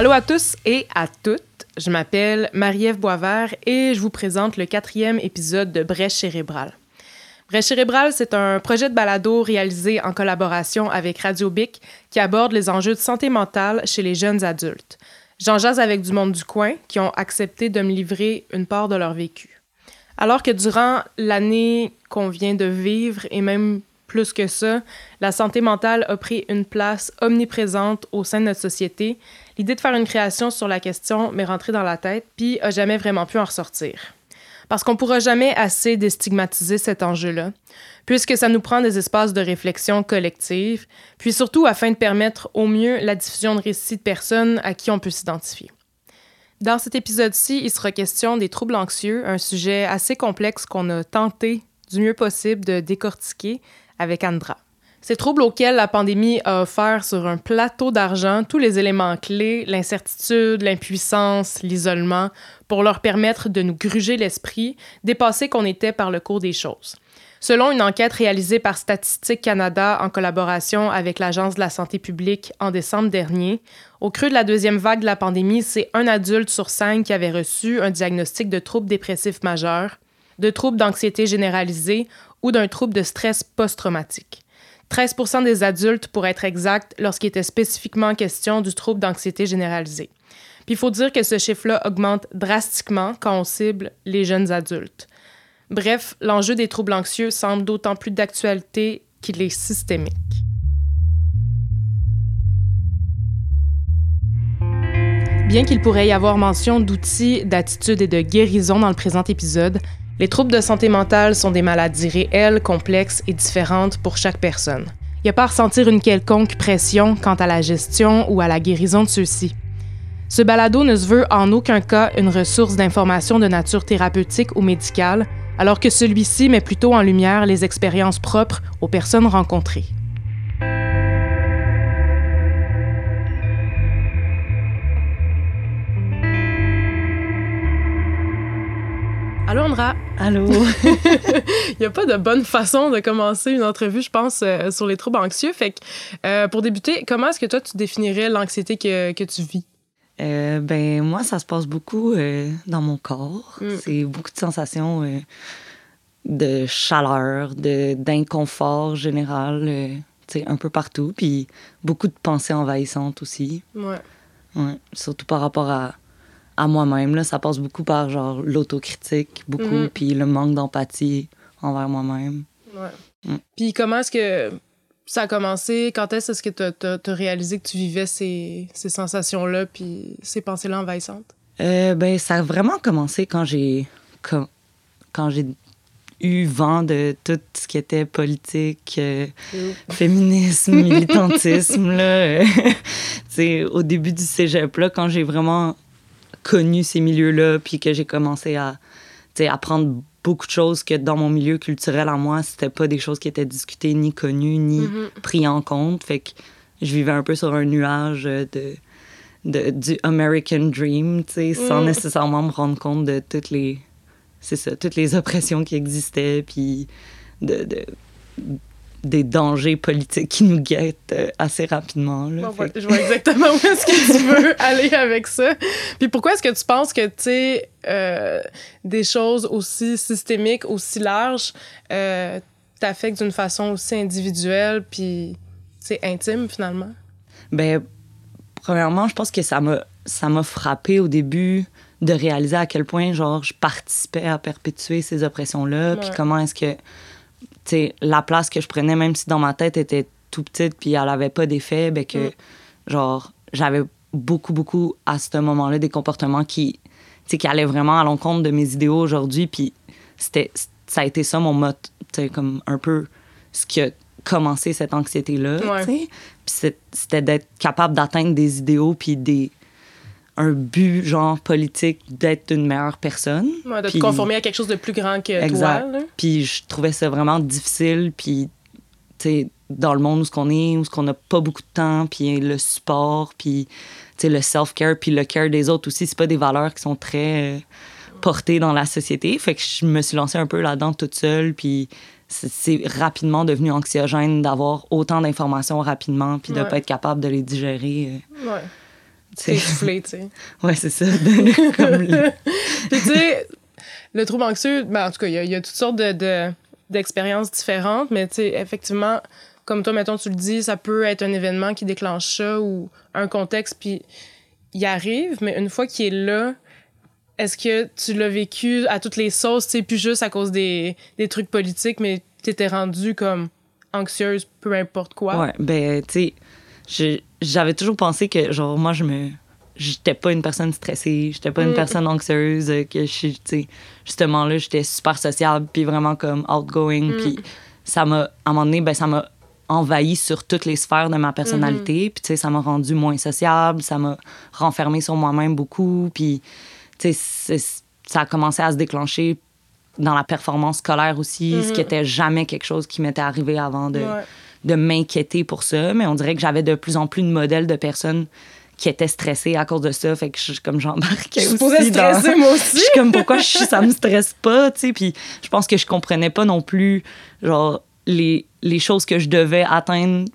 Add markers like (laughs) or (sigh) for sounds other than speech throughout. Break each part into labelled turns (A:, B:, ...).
A: Allô à tous et à toutes. Je m'appelle Marie-Ève Boisvert et je vous présente le quatrième épisode de Brèche cérébrale. Brèche cérébrale, c'est un projet de balado réalisé en collaboration avec Radio Bic qui aborde les enjeux de santé mentale chez les jeunes adultes. J'en jase avec du monde du coin qui ont accepté de me livrer une part de leur vécu. Alors que durant l'année qu'on vient de vivre et même plus que ça, la santé mentale a pris une place omniprésente au sein de notre société. L'idée de faire une création sur la question m'est rentrée dans la tête, puis a jamais vraiment pu en ressortir. Parce qu'on pourra jamais assez déstigmatiser cet enjeu-là, puisque ça nous prend des espaces de réflexion collective, puis surtout afin de permettre au mieux la diffusion de récits de personnes à qui on peut s'identifier. Dans cet épisode-ci, il sera question des troubles anxieux, un sujet assez complexe qu'on a tenté du mieux possible de décortiquer avec Andra. Ces troubles auxquels la pandémie a offert sur un plateau d'argent tous les éléments clés, l'incertitude, l'impuissance, l'isolement, pour leur permettre de nous gruger l'esprit, dépasser qu'on était par le cours des choses. Selon une enquête réalisée par Statistique Canada en collaboration avec l'Agence de la santé publique en décembre dernier, au creux de la deuxième vague de la pandémie, c'est un adulte sur cinq qui avait reçu un diagnostic de trouble dépressif majeur, de troubles d'anxiété généralisée ou d'un trouble de stress post-traumatique. 13 des adultes, pour être exact, lorsqu'il était spécifiquement question du trouble d'anxiété généralisée. Puis il faut dire que ce chiffre-là augmente drastiquement quand on cible les jeunes adultes. Bref, l'enjeu des troubles anxieux semble d'autant plus d'actualité qu'il est systémique. Bien qu'il pourrait y avoir mention d'outils, d'attitudes et de guérison dans le présent épisode, les troubles de santé mentale sont des maladies réelles, complexes et différentes pour chaque personne. Il n'y a pas à ressentir une quelconque pression quant à la gestion ou à la guérison de ceux-ci. Ce balado ne se veut en aucun cas une ressource d'information de nature thérapeutique ou médicale, alors que celui-ci met plutôt en lumière les expériences propres aux personnes rencontrées. Allô, Andra?
B: Allô? (laughs)
A: Il n'y a pas de bonne façon de commencer une entrevue, je pense, euh, sur les troubles anxieux. Fait que, euh, pour débuter, comment est-ce que toi, tu définirais l'anxiété que, que, tu vis?
B: Euh, ben, moi, ça se passe beaucoup dans mon corps. Mm. C'est beaucoup de sensations de chaleur, d'inconfort général, sais, un peu partout. Puis beaucoup de pensées envahissantes aussi.
A: Ouais.
B: Ouais. Surtout par rapport à à moi-même. Là. Ça passe beaucoup par genre l'autocritique, beaucoup, mhm. puis le manque d'empathie envers moi-même.
A: Ouais. Mm. Puis comment est-ce que ça a commencé? Quand est-ce que tu as, réalisé que tu vivais ces, ces sensations-là, puis ces pensées-là envahissantes?
B: Euh, ben, ça a vraiment commencé quand j'ai quand, quand j'ai eu vent de tout ce qui était politique, euh, (laughs) féminisme, militantisme. là, (laughs) (laughs) au début du cégep, là, quand j'ai vraiment connu ces milieux-là, puis que j'ai commencé à apprendre beaucoup de choses que dans mon milieu culturel à moi, c'était pas des choses qui étaient discutées, ni connues, ni mm-hmm. prises en compte. Fait que je vivais un peu sur un nuage de, de du American Dream, sans mm. nécessairement me rendre compte de toutes les, c'est ça, toutes les oppressions qui existaient, puis de, de des dangers politiques qui nous guettent euh, assez rapidement. Là,
A: Je vois exactement où est-ce que tu (laughs) veux aller avec ça. Puis pourquoi est-ce que tu penses que, tu sais, euh, des choses aussi systémiques, aussi larges, euh, t'affectent d'une façon aussi individuelle, puis, c'est intime, finalement?
B: Ben, premièrement, je pense que ça m'a, ça m'a frappé au début de réaliser à quel point, genre, je participais à perpétuer ces oppressions-là, puis comment est-ce que la place que je prenais, même si dans ma tête était tout petite puis elle avait pas d'effet, ben que, mm. genre, j'avais beaucoup, beaucoup à ce moment-là des comportements qui, qui allaient vraiment à l'encontre de mes idéaux aujourd'hui. Puis c'était, ça a été ça mon mot, comme un peu ce qui a commencé cette anxiété-là. Puis c'était d'être capable d'atteindre des idéaux puis des un but genre politique d'être une meilleure personne.
A: de te conformer à quelque chose de plus grand que
B: exact. toi. Puis je trouvais ça vraiment difficile. Puis, tu sais, dans le monde où ce qu'on est, où ce qu'on n'a pas beaucoup de temps, puis le support, puis, tu sais, le self-care, puis le care des autres aussi, c'est pas des valeurs qui sont très euh, portées dans la société. Fait que je me suis lancée un peu là-dedans toute seule, puis c'est rapidement devenu anxiogène d'avoir autant d'informations rapidement, puis de pas être capable de les digérer.
A: Euh. Ouais. T'es (laughs) soufflé, tu sais?
B: ouais, c'est ça. (laughs) Comme le-
A: Puis, tu sais, le trouble anxieux, ben, en tout cas, il y, a- il y a toutes sortes de, de- d'expériences différentes, mais tu sais, effectivement, comme toi, mettons, tu le dis, ça peut être un événement qui déclenche ça ou un contexte, puis il arrive, mais une fois qu'il est là, est-ce que tu l'as vécu à toutes les sauces, tu sais, plus juste à cause des, des trucs politiques, mais t'étais rendue comme anxieuse, peu importe quoi?
B: Ouais, ben, tu sais, j'avais toujours pensé que, genre, moi, je me. J'étais pas une personne stressée, j'étais pas une
A: Mm.
B: personne anxieuse, euh, que je suis, tu sais, justement là, j'étais super sociable, puis vraiment comme outgoing,
A: Mm.
B: puis ça m'a, à un moment donné, ben, ça m'a envahi sur toutes les sphères de ma personnalité, puis tu sais, ça m'a rendu moins sociable, ça m'a renfermé sur moi-même beaucoup, puis tu sais, ça a commencé à se déclencher dans la performance scolaire aussi, ce qui était jamais quelque chose qui m'était arrivé avant de,
A: Ouais.
B: De m'inquiéter pour ça, mais on dirait que j'avais de plus en plus de modèles de personnes qui étaient stressées à cause de ça, fait que je, comme j'embarquais
A: Je
B: aussi dans-
A: stresser, moi (laughs)
B: je
A: aussi.
B: suis comme pourquoi je, ça me stresse pas, tu sais, puis je pense que je comprenais pas non plus genre les, les choses que je devais atteindre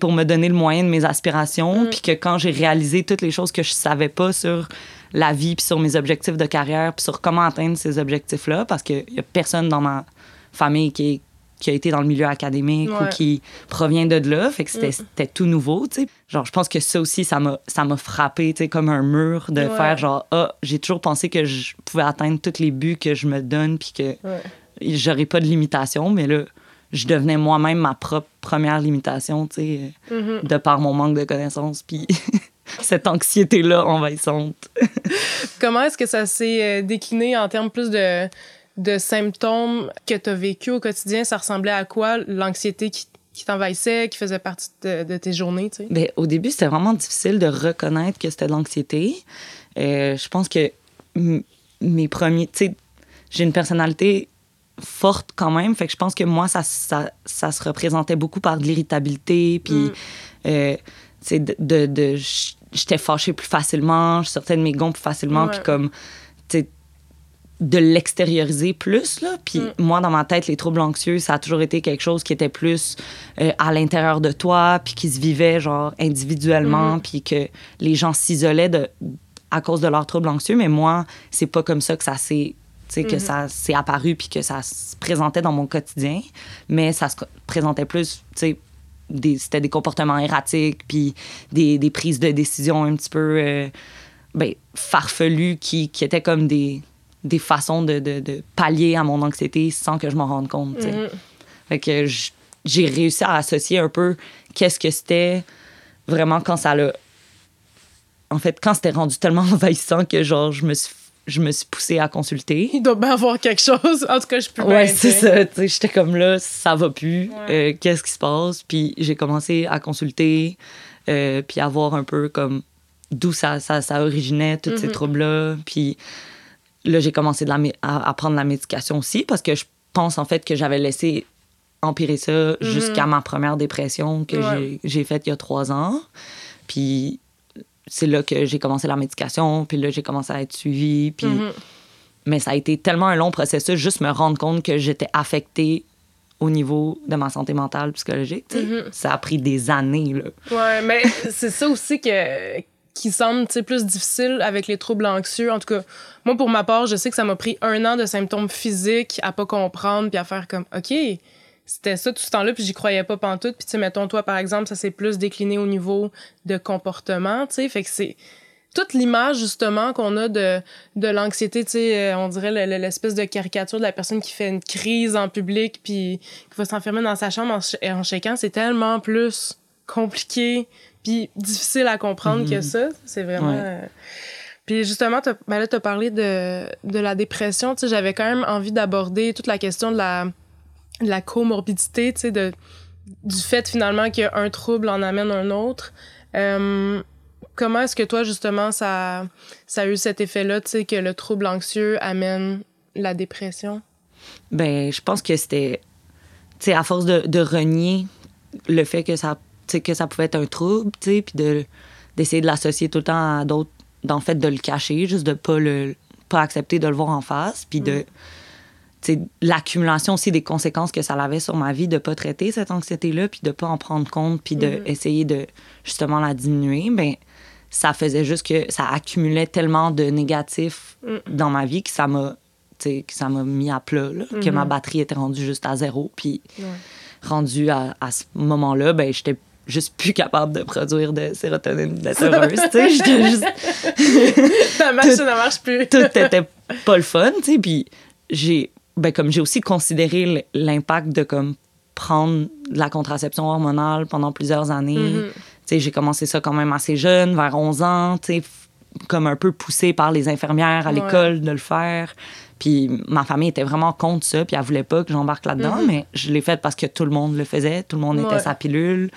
B: pour me donner le moyen de mes aspirations, puis que quand j'ai réalisé toutes les choses que je savais pas sur la vie, puis sur mes objectifs de carrière, puis sur comment atteindre ces objectifs-là, parce qu'il y a personne dans ma famille qui, est- qui a été dans le milieu académique ou qui provient de là, fait que c'était tout nouveau, tu sais. Genre, je pense que ça aussi, ça m'a ça m'a frappé, tu sais, comme un mur de
A: Ouais.
B: faire genre, ah, j'ai toujours pensé que je pouvais atteindre tous les buts que je me donne, puis que
A: Ouais.
B: j'aurais pas de limitation, mais là, je devenais moi-même ma propre première limitation, tu sais,
A: Mhm.
B: de par mon manque de connaissances, puis (laughs) cette anxiété-là envahissante. (laughs)
A: Comment est-ce que ça s'est euh, décliné en termes plus de, de symptômes que tu as vécu au quotidien? Ça ressemblait à quoi l'anxiété qui, qui t'envahissait, qui faisait partie de, de tes journées? Tu sais?
B: Ben, au début, c'était vraiment difficile de reconnaître que c'était de l'anxiété. Euh, je pense que mes premiers. Tu sais, j'ai une personnalité forte quand même. Fait que je pense que moi, ça, ça, ça se représentait beaucoup par de l'irritabilité. Puis,
A: Mm.
B: euh, tu sais, de. de, de- J'étais fâchée plus facilement, je sortais de mes gonds plus facilement. Puis, comme. Tu sais, de l'extérioriser plus là puis
A: Mm.
B: moi dans ma tête les troubles anxieux ça a toujours été quelque chose qui était plus euh, à l'intérieur de toi puis qui se vivait genre individuellement
A: Mhm.
B: puis que les gens s'isolaient de à cause de leurs troubles anxieux mais moi c'est pas comme ça que ça s'est que
A: Mhm.
B: ça s'est apparu puis que ça se présentait dans mon quotidien mais ça se présentait plus tu sais des- c'était des comportements erratiques puis des, des prises de décision un petit peu euh, ben, farfelues qui, qui étaient comme des, des façons de, de, de pallier à mon anxiété sans que je m'en rende compte.
A: Mhm.
B: Fait que j'ai réussi à associer un peu qu'est-ce que c'était vraiment quand ça l'a. En fait, quand c'était rendu tellement (laughs) envahissant que genre je me suis, je me suis poussée à consulter.
A: Il doit bien avoir quelque chose. En tout cas, je peux
B: Ouais, c'est ça. J'étais comme là, ça va plus.
A: Ouais.
B: Euh, Qu'est-ce qui se passe? Puis j'ai commencé à consulter, euh, puis à voir un peu comme d'où ça, ça, ça originait, tous ces
A: Mhm.
B: troubles-là. Puis là, j'ai commencé de la mé- à, à prendre la médication aussi parce que je pense en fait que j'avais laissé empirer ça jusqu'à ma première dépression que.
A: Ouais.
B: j'ai- faite il y a trois ans. Puis c'est là que j'ai commencé la médication, puis là, j'ai commencé à être suivie. Puis
A: Mhm.
B: mais ça a été tellement un long processus, juste me rendre compte que j'étais affectée au niveau de ma santé mentale, psychologique.
A: Mhm.
B: Ça a pris des années. Là.
A: Ouais, mais c'est ça aussi que, qui semble plus difficile avec les troubles anxieux. En tout cas, moi, pour ma part, je sais que ça m'a pris un an de symptômes physiques à pas comprendre puis à faire comme, OK, c'était ça tout ce temps-là, puis j'y croyais pas pantoute. Puis, tu sais, mettons, toi, par exemple, ça s'est plus décliné au niveau de comportement, tu sais. Fait que c'est toute l'image, justement, qu'on a de, de l'anxiété, tu sais, euh, on dirait le- le- l'espèce de caricature de la personne qui fait une crise en public puis qui va s'enfermer dans sa chambre en, en c'est tellement plus compliqué puis difficile à comprendre que ça. C'est vraiment...
B: Ouais.
A: euh, Puis justement, t'as- ben là, tu as parlé de, de la dépression. Tu sais, j'avais quand même envie d'aborder toute la question de la, de la comorbidité, tu sais, de, du fait finalement qu'un trouble en amène un autre. Euh, comment est-ce que toi, justement, ça, ça a eu cet effet-là, tu sais, que le trouble anxieux amène la dépression?
B: Ben, je pense que c'était, tu sais, à force de, de renier le fait que ça, que ça pouvait être un trouble, tu sais, puis de, d'essayer de l'associer tout le temps à d'autres, d'en fait, de le cacher, juste de pas le, pas accepter de le voir en face, puis de, sais, l'accumulation aussi des conséquences que ça avait sur ma vie, de pas traiter cette anxiété-là, puis de pas en prendre compte, puis de
A: Mhm.
B: essayer de, justement, la diminuer, ben, ça faisait juste que ça accumulait tellement de négatifs
A: Mm.
B: dans ma vie que ça m'a que ça m'a mis à plat, là, que ma batterie était rendue juste à zéro. Puis
A: Ouais.
B: rendue à, à ce moment-là, ben j'étais juste plus capable de produire de sérotonine, heureuse, (laughs) tu sais. J'étais juste (laughs)
A: La machine ne marche plus. (laughs)
B: tout était pas le fun, tu sais. Puis j'ai, ben, comme j'ai aussi considéré l'impact de comme prendre de la contraception hormonale pendant plusieurs années.
A: Mhm.
B: Tu sais, j'ai commencé ça quand même assez jeune, vers 11 ans, tu sais, comme un peu poussée par les infirmières à
A: Ouais.
B: l'école de le faire. Puis ma famille était vraiment contre ça, puis elle voulait pas que j'embarque là-dedans,
A: Mhm.
B: mais je l'ai fait parce que tout le monde le faisait, tout le monde était sa pilule.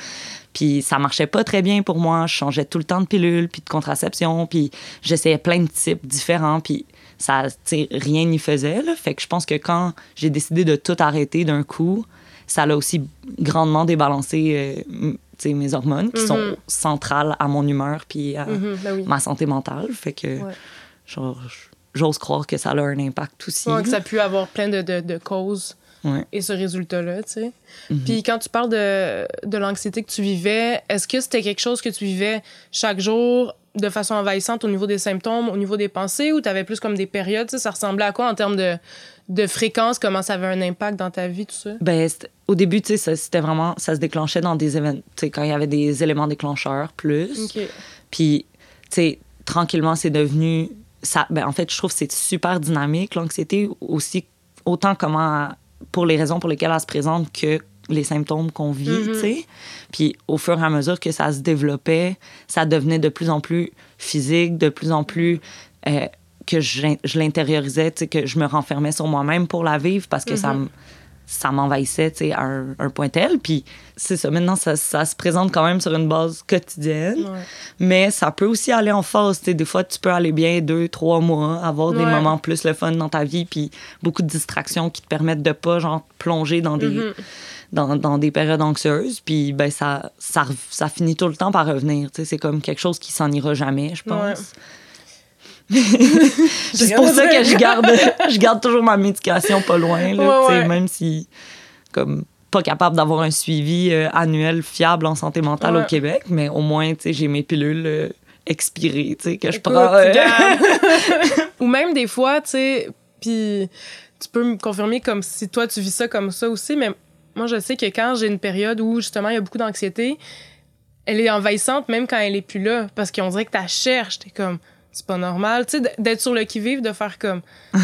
B: Puis ça marchait pas très bien pour moi, je changeais tout le temps de pilule, puis de contraception, puis j'essayais plein de types différents, puis ça, rien n'y faisait. Là. Fait que je pense que quand j'ai décidé de tout arrêter d'un coup, ça l'a aussi grandement débalancé euh, mes hormones, qui
A: Mhm.
B: sont centrales à mon humeur puis à
A: Mhm, ben oui.
B: ma santé mentale. Fait que,
A: Ouais.
B: genre, j'ose croire que ça a un impact aussi.
A: Ouais, que ça a pu avoir plein de, de, de causes
B: Ouais.
A: et ce résultat-là, tu sais.
B: Mhm.
A: Puis quand tu parles de, de l'anxiété que tu vivais, est-ce que c'était quelque chose que tu vivais chaque jour de façon envahissante au niveau des symptômes, au niveau des pensées, ou tu avais plus comme des périodes? Ça ressemblait à quoi en termes de, de fréquence? Comment ça avait un impact dans ta vie, tout ça?
B: Ben, au début, tu sais, ça- c'était vraiment, ça se déclenchait dans des événements, tu sais, quand il y avait des éléments déclencheurs plus. Puis, tu sais, tranquillement, c'est devenu. Ça, ben, en fait, je trouve que c'est super dynamique, l'anxiété, aussi, autant comment, pour les raisons pour lesquelles elle se présente que les symptômes qu'on vit,
A: Mhm.
B: tu sais. Puis, au fur et à mesure que ça se développait, ça devenait de plus en plus physique, de plus en plus. euh, que je, je l'intériorisais, que je me renfermais sur moi-même pour la vivre parce que ça
A: Mhm.
B: ça m'envahissait à un, un point tel. Puis c'est ça, maintenant, ça, ça se présente quand même sur une base quotidienne.
A: Ouais.
B: Mais ça peut aussi aller en phase. Des fois, tu peux aller bien deux, trois mois, avoir des moments plus le fun dans ta vie, puis beaucoup de distractions qui te permettent de pas genre, plonger dans des,
A: Mhm.
B: dans, dans des périodes anxieuses. Puis ben, ça, ça, rev- ça finit tout le temps par revenir. C'est comme quelque chose qui s'en ira jamais, je pense.
A: Ouais. (laughs)
B: C'est pour ça que je garde, (laughs) je garde toujours ma médication pas loin. Là,
A: Ouais, ouais.
B: Même si, comme, pas capable d'avoir un suivi euh, annuel fiable en santé mentale
A: Ouais.
B: au Québec, mais au moins, j'ai mes pilules euh, expirées, que je prends. euh. (laughs)
A: Ou même des fois, tu sais, puis tu peux me confirmer comme si toi tu vis ça comme ça aussi, mais moi je sais que quand j'ai une période où justement il y a beaucoup d'anxiété, elle est envahissante même quand elle est plus là, parce qu'on dirait que tu cherches, t'es comme c'est pas normal, tu sais, d'être sur le qui-vive, de faire comme. Il me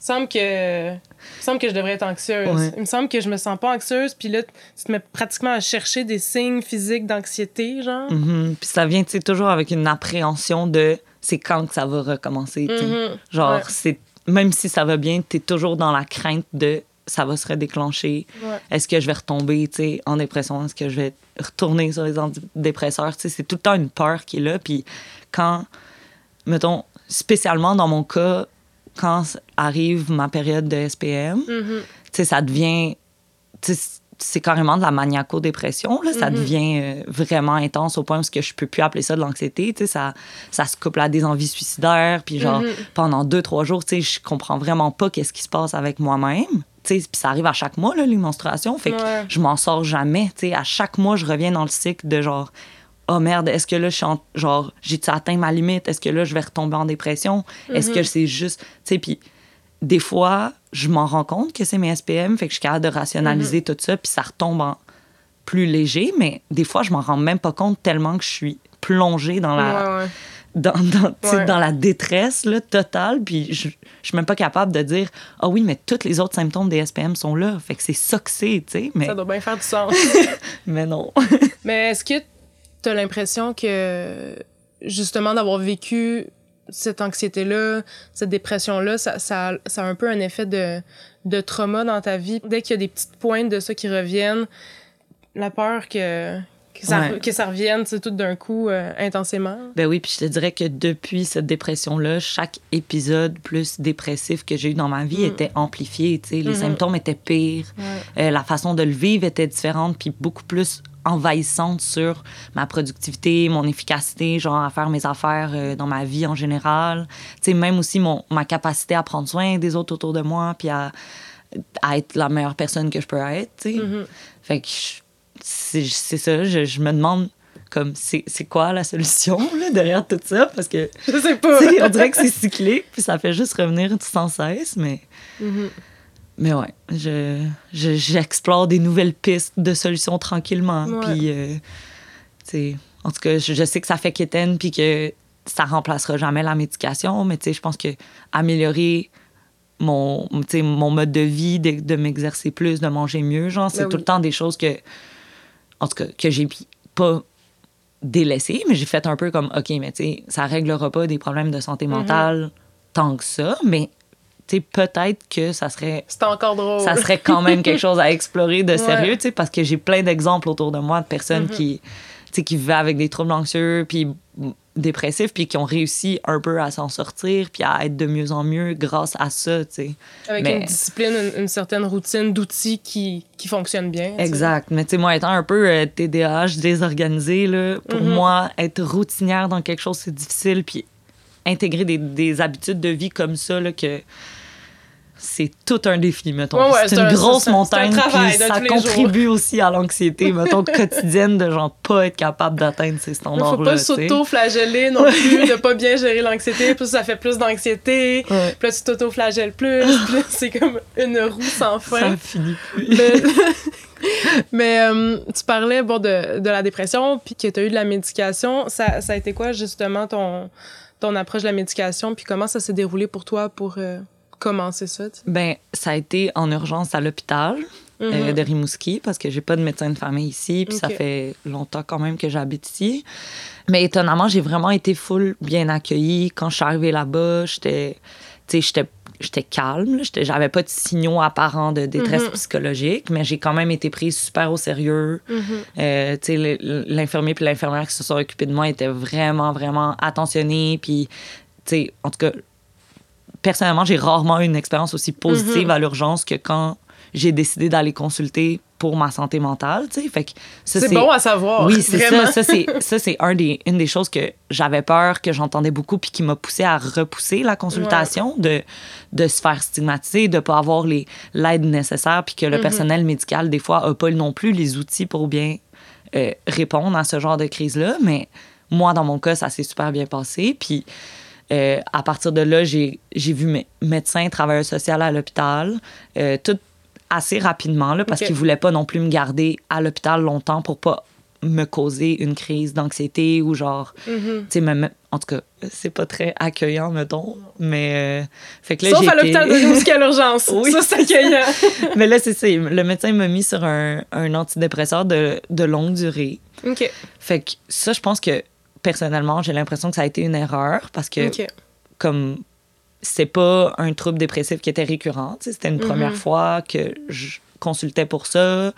A: semble que. Il me semble que je devrais être anxieuse.
B: Ouais.
A: Il me semble que je me sens pas anxieuse, puis là, tu te mets pratiquement à chercher des signes physiques d'anxiété, genre.
B: mhm. Puis ça vient, tu sais, toujours avec une appréhension de c'est quand que ça va recommencer, tu.
A: Mhm.
B: Genre,
A: Ouais.
B: c'est même si ça va bien, t'es toujours dans la crainte de ça va se redéclencher.
A: Ouais.
B: Est-ce que je vais retomber tu sais, en dépression? Est-ce que je vais retourner sur les antidépresseurs? Tu sais, C'est tout le temps une peur qui est là. Puis quand, mettons, spécialement dans mon cas, quand arrive ma période de SPM, tu sais, ça devient. C'est carrément de la maniaco-dépression. là. Ça
A: Mhm.
B: devient euh, vraiment intense au point où ce que je peux plus appeler ça de l'anxiété. tu sais, Ça, ça se couple à des envies suicidaires. Puis genre,
A: Mhm.
B: pendant deux, trois jours, tu sais, je comprends vraiment pas qu'est-ce qui se passe avec moi-même. Tu sais, Puis ça arrive à chaque mois, là, les menstruations. Fait que
A: Ouais.
B: je m'en sors jamais. tu sais. À chaque mois, je reviens dans le cycle de genre, oh merde, est-ce que là, je suis en- genre, j'ai-tu atteint ma limite? Est-ce que là, je vais retomber en dépression? Est-ce que c'est juste. Tu sais, puis des fois, je m'en rends compte que c'est mes SPM, fait que je suis capable de rationaliser tout ça, puis ça retombe en plus léger, mais des fois, je m'en rends même pas compte tellement que je suis plongée dans la,
A: Ouais, ouais.
B: dans, dans,
A: Ouais.
B: dans la détresse là, totale, puis je, je suis même pas capable de dire Ah oui, mais tous les autres symptômes des SPM sont là. Fait que c'est ça que c'est, tu sais. Mais,
A: Ça doit bien faire du sens. (laughs)
B: mais non.
A: Mais est-ce que l'impression que, justement, d'avoir vécu cette anxiété-là, cette dépression-là, ça, ça, ça a un peu un effet de, de trauma dans ta vie? Dès qu'il y a des petites pointes de ça qui reviennent, la peur que, que, ça,
B: Ouais.
A: que ça revienne, tout d'un coup, euh, intensément.
B: Ben oui, puis je te dirais que depuis cette dépression-là, chaque épisode plus dépressif que j'ai eu dans ma vie
A: Mm.
B: était amplifié. Les
A: Mhm.
B: symptômes étaient pires.
A: Ouais.
B: Euh, la façon de le vivre était différente, puis beaucoup plus envahissante sur ma productivité, mon efficacité, genre à faire mes affaires euh, dans ma vie en général. Tu sais, même aussi mon, ma capacité à prendre soin des autres autour de moi, puis à, à être la meilleure personne que je peux être. tu sais.
A: Mhm.
B: Fait que c'est ça, je, je me demande comme c'est quoi la solution là, derrière tout ça? Parce que
A: Je sais pas.
B: on dirait que c'est cyclique puis ça fait juste revenir sans cesse mais
A: Mhm.
B: Mais ouais je je- j'explore des nouvelles pistes de solutions tranquillement. Puis euh, tu sais en tout cas je, je sais que ça fait quétaine puis que ça remplacera jamais la médication mais tu sais je pense que améliorer mon, mon mode de vie, de, de m'exercer plus, de manger mieux. Genre, c'est
A: Ben
B: tout le temps des choses que, en tout cas, que j'ai pas délaissées, mais j'ai fait un peu comme, OK, mais tu sais, ça réglera pas des problèmes de santé mentale tant que ça, mais peut-être que ça serait
A: C'est encore drôle.
B: ça serait quand même quelque (laughs) chose à explorer de
A: Ouais.
B: sérieux, tu sais, parce que j'ai plein d'exemples autour de moi de personnes
A: Mhm.
B: qui, tu sais, qui vivaient avec des troubles anxieux, puis dépressifs, puis qui ont réussi un peu à s'en sortir, puis à être de mieux en mieux grâce à ça, tu sais.
A: Avec
B: Mais-
A: une discipline, une, une certaine routine d'outils qui, qui fonctionne bien.
B: Exact. Mais tu sais, moi, étant un peu euh, TDAH, désorganisée, là, pour
A: Mhm.
B: moi, être routinière dans quelque chose, c'est difficile, puis intégrer des, des habitudes de vie comme ça, là, que c'est tout un défi, mettons.
A: Ouais, ouais,
B: c'est une
A: un-
B: grosse montagne,
A: un
B: ça contribue aussi à l'anxiété, (laughs) mettons, quotidienne de genre pas être capable d'atteindre ces
A: Il
B: standards-là.
A: faut pas s'auto-flageller non plus, de pas bien gérer l'anxiété, puis ça fait plus d'anxiété,
B: Ouais.
A: puis là tu t'auto-flagelles plus, (laughs) là, c'est comme une roue sans
B: Ça
A: fin.
B: finit plus.
A: Mais, (laughs) mais, euh, tu parlais bon, de, de la dépression, puis que tu as eu de la médication. Ça, ça a été quoi justement ton, ton approche de la médication, puis comment ça s'est déroulé pour toi pour euh, commencer ça? tu sais?
B: Ben, ça a été en urgence à l'hôpital. euh,
A: Mhm.
B: de Rimouski parce que j'ai pas de médecin de famille ici, puis ça fait longtemps quand même que j'habite ici. Mais étonnamment, j'ai vraiment été full bien accueillie. Quand je suis arrivée là-bas, j'étais, tu sais, j'étais, calme, j'avais pas de signaux apparents de détresse
A: Mhm.
B: psychologique, mais j'ai quand même été prise super au sérieux. Euh, tu sais, le- l'infirmier puis l'infirmière qui se sont occupés de moi étaient vraiment, vraiment attentionnés. Puis, en tout cas, personnellement, j'ai rarement eu une expérience aussi positive
A: Mhm.
B: à l'urgence que quand j'ai décidé d'aller consulter pour ma santé mentale, tu sais. Fait que
A: C'est bon à savoir.
B: oui, c'est ça. Ça, c'est, ça, c'est un des, une des choses que j'avais peur, que j'entendais beaucoup, puis qui m'a poussé à repousser la consultation, de, de se faire stigmatiser, de ne pas avoir les, l'aide nécessaire, puis que le
A: Mhm.
B: personnel médical, des fois, n'a pas non plus les outils pour bien euh, répondre à ce genre de crise-là. Mais moi, dans mon cas, ça s'est super bien passé. Puis euh, à partir de là, j'ai, vu mes médecins, travailleurs sociaux à l'hôpital, euh, tout assez rapidement, là, parce
A: Ok.
B: qu'ils voulaient pas non plus me garder à l'hôpital longtemps pour pas me causer une crise d'anxiété ou genre,
A: Mhm.
B: tu sais, me mettre- en tout cas, c'est pas très accueillant, mettons, mais... euh, fait que là,
A: Sauf à l'hôpital de (laughs) Rimouski à l'urgence.
B: Oui.
A: Ça, c'est accueillant. (laughs)
B: mais là, c'est ça, le médecin m'a mis sur un, un antidépresseur de, de longue durée.
A: OK.
B: Fait que ça, je pense que, personnellement, j'ai l'impression que ça a été une erreur parce que, comme c'est pas un trouble dépressif qui était récurrent. C'était une
A: Mhm.
B: première fois que je consultais pour ça.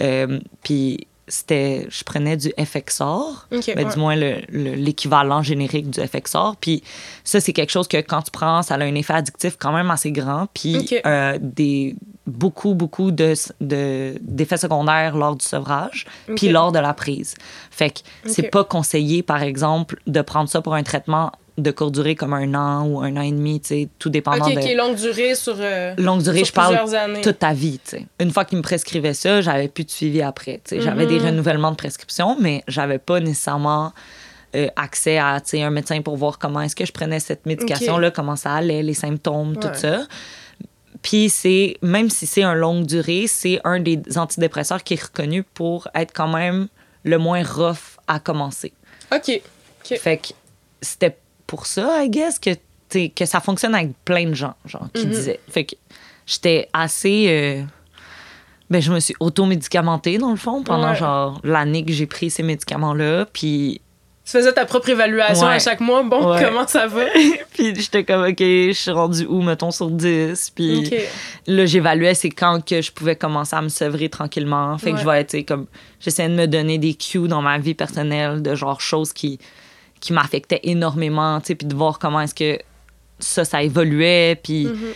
B: Euh, puis c'était, je prenais du Effexor,
A: OK.
B: mais
A: ouais.
B: du moins le- le- l'équivalent générique du Effexor. Puis ça, c'est quelque chose que quand tu prends, ça a un effet addictif quand même assez grand. Puis euh, des, beaucoup, beaucoup de, de- d'effets secondaires lors du sevrage, puis lors de la prise. Fait que c'est pas conseillé, par exemple, de prendre ça pour un traitement de courte durée comme un an ou un an et demi, tu sais, tout dépendant
A: OK,
B: de...
A: OK, longue durée sur, euh,
B: Longue durée,
A: sur
B: je parle
A: années.
B: toute ta vie, tu sais. Une fois qu'ils me prescrivaient ça, j'avais plus de suivi après, tu sais. J'avais des
A: Mhm.
B: renouvellements de prescription, mais j'avais pas nécessairement euh, accès à, tu sais, un médecin pour voir comment est-ce que je prenais cette médication-là, comment ça allait, les symptômes, tout ça. Puis c'est, même si c'est un longue durée, c'est un des antidépresseurs qui est reconnu pour être quand même le moins rough à commencer.
A: OK. OK.
B: Fait que c'était pour ça, I guess, que, que ça fonctionne avec plein de gens, genre, qui
A: Mhm.
B: disaient. Fait que j'étais assez. euh, ben, je me suis auto-médicamentée, dans le fond, pendant,
A: Ouais.
B: genre, l'année que j'ai pris ces médicaments-là. Puis,
A: Tu faisais ta propre évaluation
B: Ouais.
A: à chaque mois. Bon,
B: Ouais.
A: comment ça va? (laughs)
B: puis j'étais comme, OK, je suis rendue où, mettons, sur 10. Puis là, j'évaluais c'est quand que je pouvais commencer à me sevrer tranquillement. Fait que je vais, tu sais, comme, j'essayais de me donner des cues dans ma vie personnelle de genre choses qui, qui m'affectaient énormément, tu sais, puis de voir comment est-ce que ça, ça évoluait, puis
A: Mhm.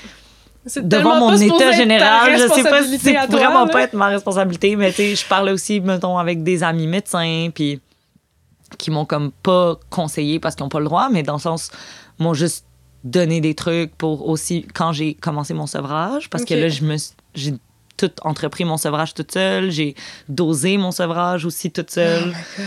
A: C'est
B: devant mon état général, je sais pas si c'est vraiment
A: là.
B: pas être ma responsabilité, mais tu sais, je parlais aussi, mettons, avec des amis médecins, puis qui m'ont comme pas conseillé parce qu'ils n'ont pas le droit, mais dans le sens, m'ont juste donné des trucs pour aussi, quand j'ai commencé mon sevrage, parce que là, je me, j'ai tout entrepris mon sevrage toute seule, j'ai dosé mon sevrage aussi toute seule.
A: Oh.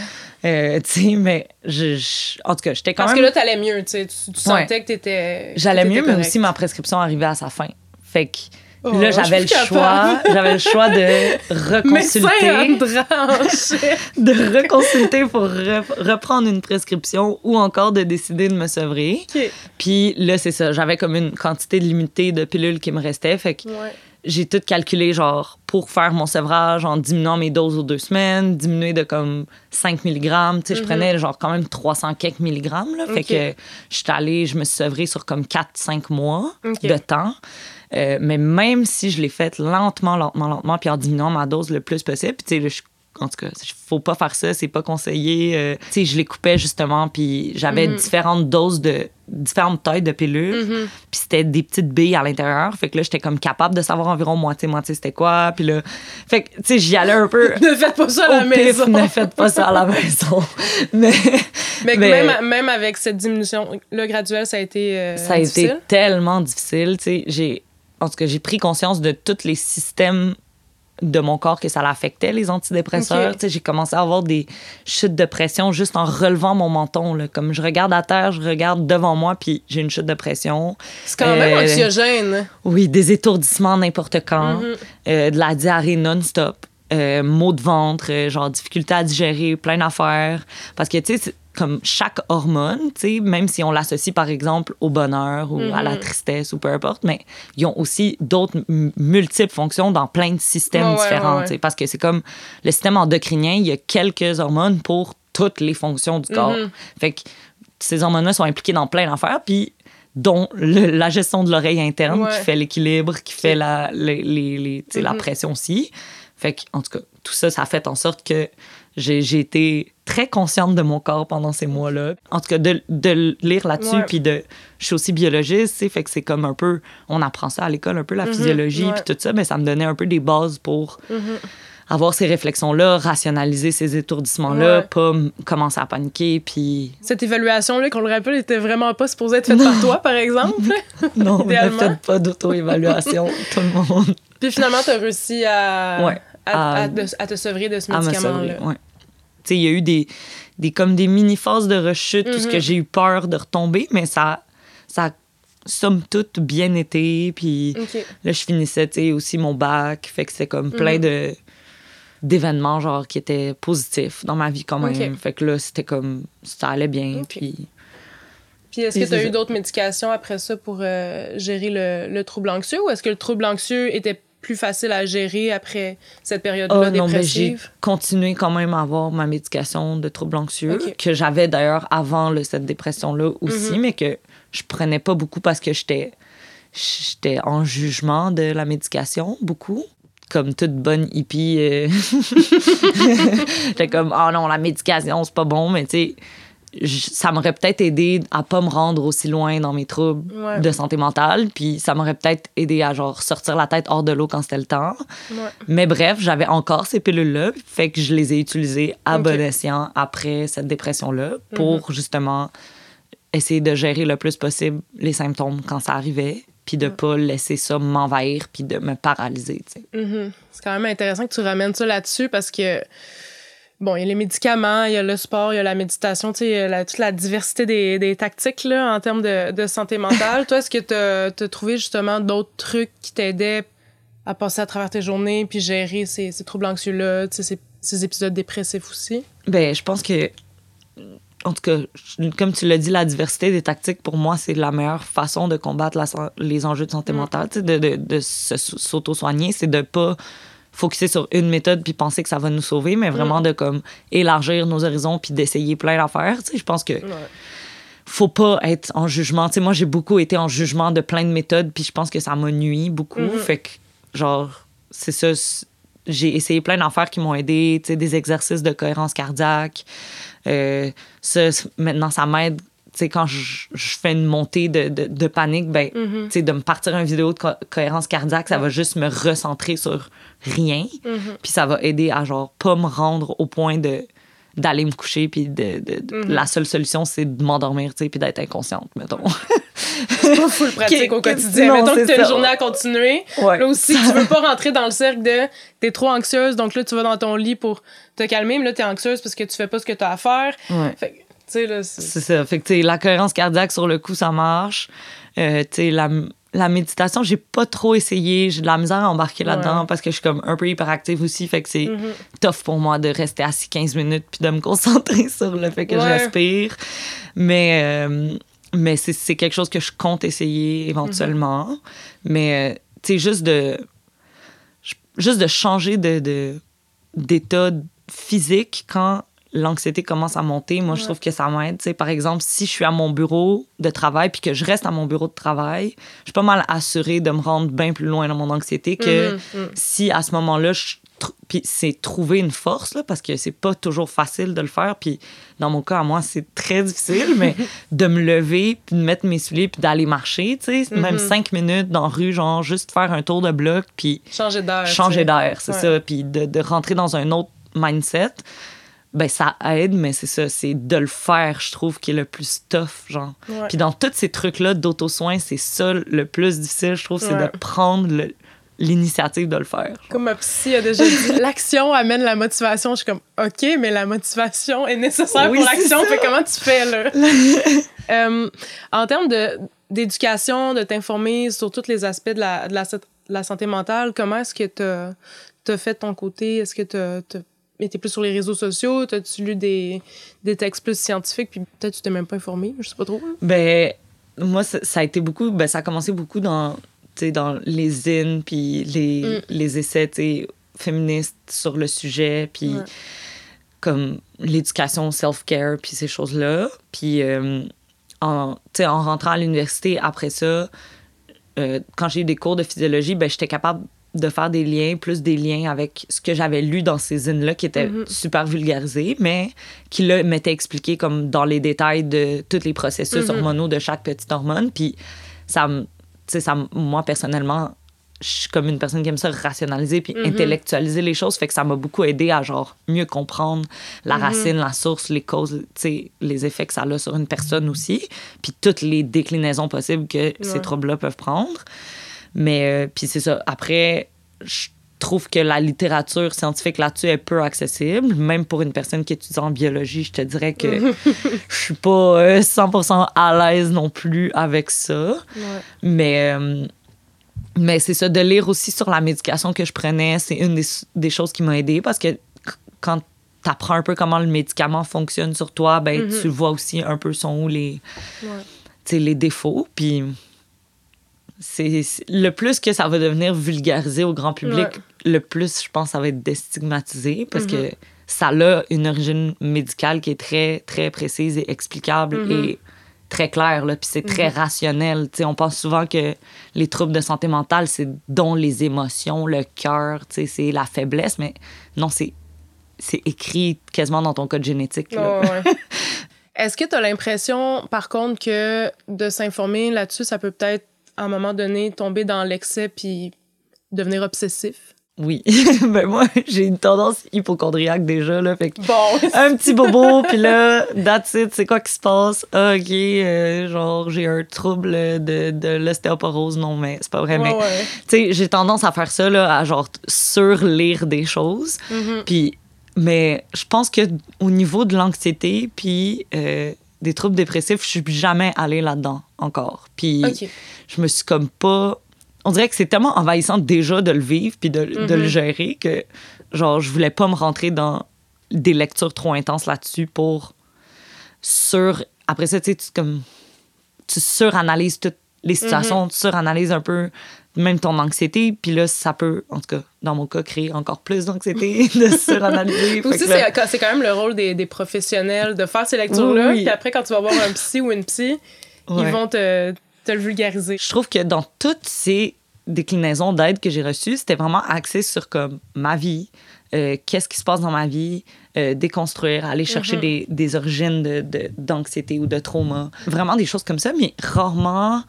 B: Euh, tu sais, mais je, je- en tout cas, j'étais quand
A: Parce
B: même...
A: que là, t'allais mieux, tu sais. Tu, tu
B: Ouais.
A: sentais que t'étais.
B: J'allais mieux,
A: t'étais
B: mais
A: correct.
B: aussi ma prescription arrivait à sa fin. Fait que
A: Oh,
B: là, j'avais le choix. J'avais le choix de (laughs) reconsulter. (laughs) De reconsulter pour re- reprendre une prescription ou encore de décider de me sevrer. Puis là, c'est ça. J'avais comme une quantité limitée de pilules qui me restait. Fait que
A: Ouais.
B: J'ai tout calculé, genre, pour faire mon sevrage en diminuant mes doses aux deux semaines, diminuer de comme 5 mg. Tu sais, je
A: Mhm.
B: prenais genre quand même 300 quelques milligrammes. Là, Fait que j'étais allée, je me suis sevrée sur comme 4-5 mois de temps. Euh, mais même si je l'ai faite lentement, lentement, lentement, puis en diminuant ma dose le plus possible, puis tu sais, je- en tout cas, faut pas faire ça, c'est pas conseillé. Euh, tu sais, je les coupais justement, puis j'avais
A: Mhm.
B: différentes doses de différentes tailles de pilules,
A: Mhm.
B: puis c'était des petites billes à l'intérieur. Fait que là, j'étais comme capable de savoir environ moitié-moitié c'était quoi. Puis là, fait que, tu sais, j'y allais un peu. (laughs)
A: Ne faites pas ça à la
B: pif,
A: maison.
B: ne faites pas ça à la maison. (laughs) Mais,
A: Mais,
B: mais-
A: Même, même avec cette diminution-là graduelle, ça a été euh,
B: ça a
A: difficile?
B: été tellement difficile. Tu sais, j'ai, en tout cas, j'ai pris conscience de tous les systèmes de mon corps que ça l'affectait, les antidépresseurs.
A: Ok.
B: Tu sais, j'ai commencé à avoir des chutes de pression juste en relevant mon menton. Là. Comme je regarde à terre, je regarde devant moi, puis j'ai une chute de pression.
A: C'est quand même
B: Euh,
A: anxiogène.
B: Oui, des étourdissements n'importe quand,
A: Mhm.
B: euh, de la diarrhée non-stop, euh, maux de ventre, euh, genre difficulté à digérer, plein d'affaires. Parce que, tu sais, comme chaque hormone, tu sais, même si on l'associe par exemple au bonheur ou à la
A: Mhm.
B: tristesse ou peu importe, mais ils ont aussi d'autres multiples fonctions dans plein de systèmes
A: Ouais,
B: différents,
A: ouais, ouais.
B: parce que c'est comme le système endocrinien, il y a quelques hormones pour toutes les fonctions du corps.
A: Mhm.
B: Fait que ces hormones-là sont impliquées dans plein d'affaires, puis dont le- la gestion de l'oreille interne qui fait l'équilibre, qui fait la, les, les- les- sais, la
A: Mhm.
B: pression aussi. Fait que, en tout cas, tout ça, ça a fait en sorte que j'ai été très consciente de mon corps pendant ces mois-là. En tout cas, de, de lire là-dessus, puis de... Je suis aussi biologiste, sais, fait que c'est comme un peu... On apprend ça à l'école, un peu la
A: Mhm,
B: physiologie, puis tout ça, mais ça me donnait un peu des bases pour
A: Mhm.
B: avoir ces réflexions-là, rationaliser ces étourdissements-là, pas m- commencer à paniquer, puis...
A: Cette évaluation-là, qu'on le rappelle, était vraiment pas supposée être faite par toi, par exemple? (laughs)
B: Non, ne faites pas d'auto-évaluation, (laughs) tout le monde.
A: Puis finalement, tu as réussi à,
B: Ouais.
A: à,
B: À-
A: à te, à te sevrer de ce médicament-là.
B: ouais. Il y a eu des, des, comme des mini-phases de rechute, tout ce que j'ai eu peur de retomber, mais ça, ça a, somme toute, bien été. Puis là, je finissais, tu sais, aussi mon bac. Fait que c'était comme plein
A: Mhm.
B: de d'événements, genre, qui étaient positifs dans ma vie quand même.
A: Ok.
B: Fait que là, c'était comme, ça allait bien. Puis
A: Puis est-ce que tu as
B: c'est
A: eu d'autres médications après ça pour euh, gérer le, le trouble anxieux ou est-ce que le trouble anxieux était plus facile à gérer après cette période-là
B: Ah non, mais j'ai
A: dépressive?
B: continué quand même à avoir ma médication de troubles anxieux, que j'avais d'ailleurs avant cette dépression-là aussi,
A: Mhm.
B: mais que je prenais pas beaucoup parce que j'étais j'étais en jugement de la médication, beaucoup. Comme toute bonne hippie, euh, (laughs) j'étais comme, ah non, la médication, c'est pas bon, mais tu sais, ça m'aurait peut-être aidé à pas me rendre aussi loin dans mes troubles
A: Ouais.
B: de santé mentale, puis ça m'aurait peut-être aidé à genre sortir la tête hors de l'eau quand c'était le temps.
A: Ouais.
B: Mais bref, j'avais encore ces pilules-là, fait que je les ai utilisées à.
A: Mhm.
B: bon escient après cette dépression-là pour justement essayer de gérer le plus possible les symptômes quand ça arrivait, puis de pas laisser ça m'envahir puis de me paralyser. tu sais.
A: Mhm. C'est quand même intéressant que tu ramènes ça là-dessus parce que, bon, il y a les médicaments, il y a le sport, il y a la méditation, tu sais, la- toute la diversité des, des tactiques là, en termes de, de santé mentale. (laughs) Toi, est-ce que tu as, trouvé justement d'autres trucs qui t'aidaient à passer à travers tes journées puis gérer ces, ces troubles anxieux-là, ces, ces épisodes dépressifs aussi?
B: Ben, je pense que, en tout cas, comme tu l'as dit, la diversité des tactiques, pour moi, c'est la meilleure façon de combattre la les enjeux de santé
A: Mm.
B: mentale, tu sais, de, de, de s'auto-soigner, c'est de pas focuser sur une méthode puis penser que ça va nous sauver, mais vraiment de comme élargir nos horizons puis d'essayer plein d'affaires. Tu sais, je pense que
A: Ouais.
B: faut pas être en jugement. Tu sais, moi, j'ai beaucoup été en jugement de plein de méthodes, puis je pense que ça m'a nuit beaucoup.
A: Mhm.
B: Fait que, genre, c'est ça. J'ai essayé plein d'affaires qui m'ont aidé, tu sais, des exercices de cohérence cardiaque. Euh, ça, maintenant, ça m'aide. Quand je, je fais une montée de, de, de panique, ben, tu sais, de me partir une vidéo de co- cohérence cardiaque, ça va juste me recentrer sur rien.
A: Mhm.
B: Puis ça va aider à, genre, pas me rendre au point de d'aller me coucher, puis de, de- de-
A: Mhm.
B: la seule solution, c'est de m'endormir, tu sais, puis d'être inconsciente, mettons.
A: C'est pas full pratique (laughs)
B: Que-
A: au quotidien.
B: non,
A: Mettons que t'as une journée à continuer.
B: Ouais.
A: Là aussi, tu (laughs) veux pas rentrer dans le cercle de t'es trop anxieuse, donc là, tu vas dans ton lit pour te calmer, mais là, t'es anxieuse parce que tu fais pas ce que t'as à faire.
B: Ouais.
A: Fait c'est.
B: C'est ça. Fait que, la cohérence cardiaque, sur le coup, ça marche. Euh, la, la méditation, j'ai pas trop essayé. J'ai de la misère à embarquer là-dedans
A: Ouais.
B: parce que je suis comme un peu hyperactive aussi. Fait que c'est
A: Mhm.
B: tough pour moi de rester assis 15 minutes puis de me concentrer (laughs) sur le fait que
A: Ouais.
B: respire. Mais, euh, mais c'est, c'est quelque chose que je compte essayer éventuellement.
A: Mhm.
B: Mais, euh, tu sais, juste de, juste de changer de, de- d'état physique quand l'anxiété commence à monter, moi, je trouve que ça m'aide. Par exemple, si je suis à mon bureau de travail puis que je reste à mon bureau de travail, je suis pas mal assurée de me rendre bien plus loin dans mon anxiété que
A: Mhm, mhm.
B: si à ce moment-là, je puis c'est trouver une force, là, parce que c'est pas toujours facile de le faire. Puis dans mon cas, à moi, c'est très difficile, mais (laughs) de me lever, puis de mettre mes souliers, puis d'aller marcher, tu sais, même
A: Mhm.
B: cinq minutes dans la rue, genre juste faire un tour de bloc, puis
A: Changer d'air.
B: changer d'air, c'est
A: Ouais.
B: ça, puis de, de rentrer dans un autre mindset. Ben, ça aide, mais c'est ça, c'est de le faire, je trouve, qui est le plus tough, genre.
A: Ouais.
B: Puis dans tous ces trucs-là d'auto-soin, c'est ça le plus difficile, je trouve, c'est
A: Ouais.
B: de prendre le- l'initiative de le faire.
A: Comme ma psy a déjà dit, (laughs) l'action amène la motivation. Je suis comme, OK, mais la motivation est nécessaire
B: Oui,
A: pour l'action. Fait comment tu fais, là? (laughs) Euh, en termes de, d'éducation, de t'informer sur tous les aspects de la, de la, de la santé mentale, comment est-ce que tu as fait de ton côté? Est-ce que tu as été plus sur les réseaux sociaux? T'as-tu lu des, des textes plus scientifiques? Puis peut-être tu t'es même pas informé, je sais pas trop. hein?
B: Ben, moi, ça, ça a été beaucoup. Ben, ça a commencé beaucoup dans, dans les zines, puis les,
A: Mm.
B: les essais féministes sur le sujet, puis
A: Ouais.
B: comme l'éducation self-care, puis ces choses-là. Puis euh, en, en rentrant à l'université, après ça, euh, quand j'ai eu des cours de physiologie, ben, j'étais capable de faire des liens, plus des liens avec ce que j'avais lu dans ces zines-là qui étaient
A: Mhm.
B: super vulgarisés, mais qui là m'étaient expliqués comme dans les détails de tous les processus
A: Mhm.
B: hormonaux de chaque petite hormone. Puis ça, me- ça, moi personnellement, je suis comme une personne qui aime ça rationaliser puis
A: Mhm.
B: intellectualiser les choses, fait que ça m'a beaucoup aidé à genre mieux comprendre la racine, la source, les causes, les effets que ça a sur une personne aussi, puis toutes les déclinaisons possibles que ces troubles-là peuvent prendre. Mais euh, puis c'est ça. Après, je trouve que la littérature scientifique là-dessus est peu accessible. Même pour une personne qui étudie en biologie, je te dirais que (laughs) je suis pas euh, 100% à l'aise non plus avec ça.
A: Ouais.
B: Mais, euh, mais c'est ça, de lire aussi sur la médication que je prenais, c'est une des, des choses qui m'a aidé parce que quand tu apprends un peu comment le médicament fonctionne sur toi, ben,
A: Mhm.
B: tu vois aussi un peu sont où les,
A: Ouais.
B: les défauts. Puis c'est le plus que ça va devenir vulgarisé au grand public,
A: Ouais.
B: le plus je pense ça va être déstigmatisé parce que ça a une origine médicale qui est très, très précise et explicable
A: Mhm.
B: et très claire. Là, puis c'est très rationnel. Tu sais, on pense souvent que les troubles de santé mentale, c'est dont les émotions, le cœur, c'est la faiblesse, mais non, c'est c'est écrit quasiment dans ton code génétique.
A: ouais. (laughs) Est-ce que tu as l'impression, par contre, que de s'informer là-dessus, ça peut peut-être, à un moment donné, tomber dans l'excès puis devenir obsessif?
B: Oui. (laughs) ben moi, (laughs) j'ai une tendance hypochondriaque déjà, là. Fait que
A: Bon, (laughs)
B: un petit bobo, puis là, that's it, c'est quoi qui se passe? Ah, OK, euh, genre, j'ai un trouble de, de l'ostéoporose. Non, mais c'est pas vrai.
A: ouais,
B: mais,
A: ouais.
B: tu sais, j'ai tendance à faire ça, là, à genre surlire des choses.
A: Mhm.
B: Puis, mais je pense que au niveau de l'anxiété, puis euh, des troubles dépressifs, je suis jamais allée là-dedans encore. Puis, je me suis comme pas. On dirait que c'est tellement envahissant déjà de le vivre puis de, de le
A: Mhm.
B: gérer que, genre, je voulais pas me rentrer dans des lectures trop intenses là-dessus pour sur. Après ça, tu sais, tu, comme, tu suranalyses toutes les situations, tu suranalyses un peu même ton anxiété, puis là, ça peut, en tout cas, dans mon cas, créer encore plus d'anxiété (laughs) de suranalyser. Fait
A: Aussi, c'est c'est quand même le rôle des, des professionnels de faire ces lectures-là.
B: Oui.
A: Puis après, quand tu vas voir un psy ou une psy,
B: Ouais.
A: ils vont te, te le vulgariser.
B: Je trouve que dans toutes ces déclinaisons d'aide que j'ai reçues, c'était vraiment axé sur comme ma vie, euh, qu'est-ce qui se passe dans ma vie, euh, déconstruire, aller chercher
A: Mhm.
B: des, des origines de- de- d'anxiété ou de trauma. Vraiment des choses comme ça, mais rarement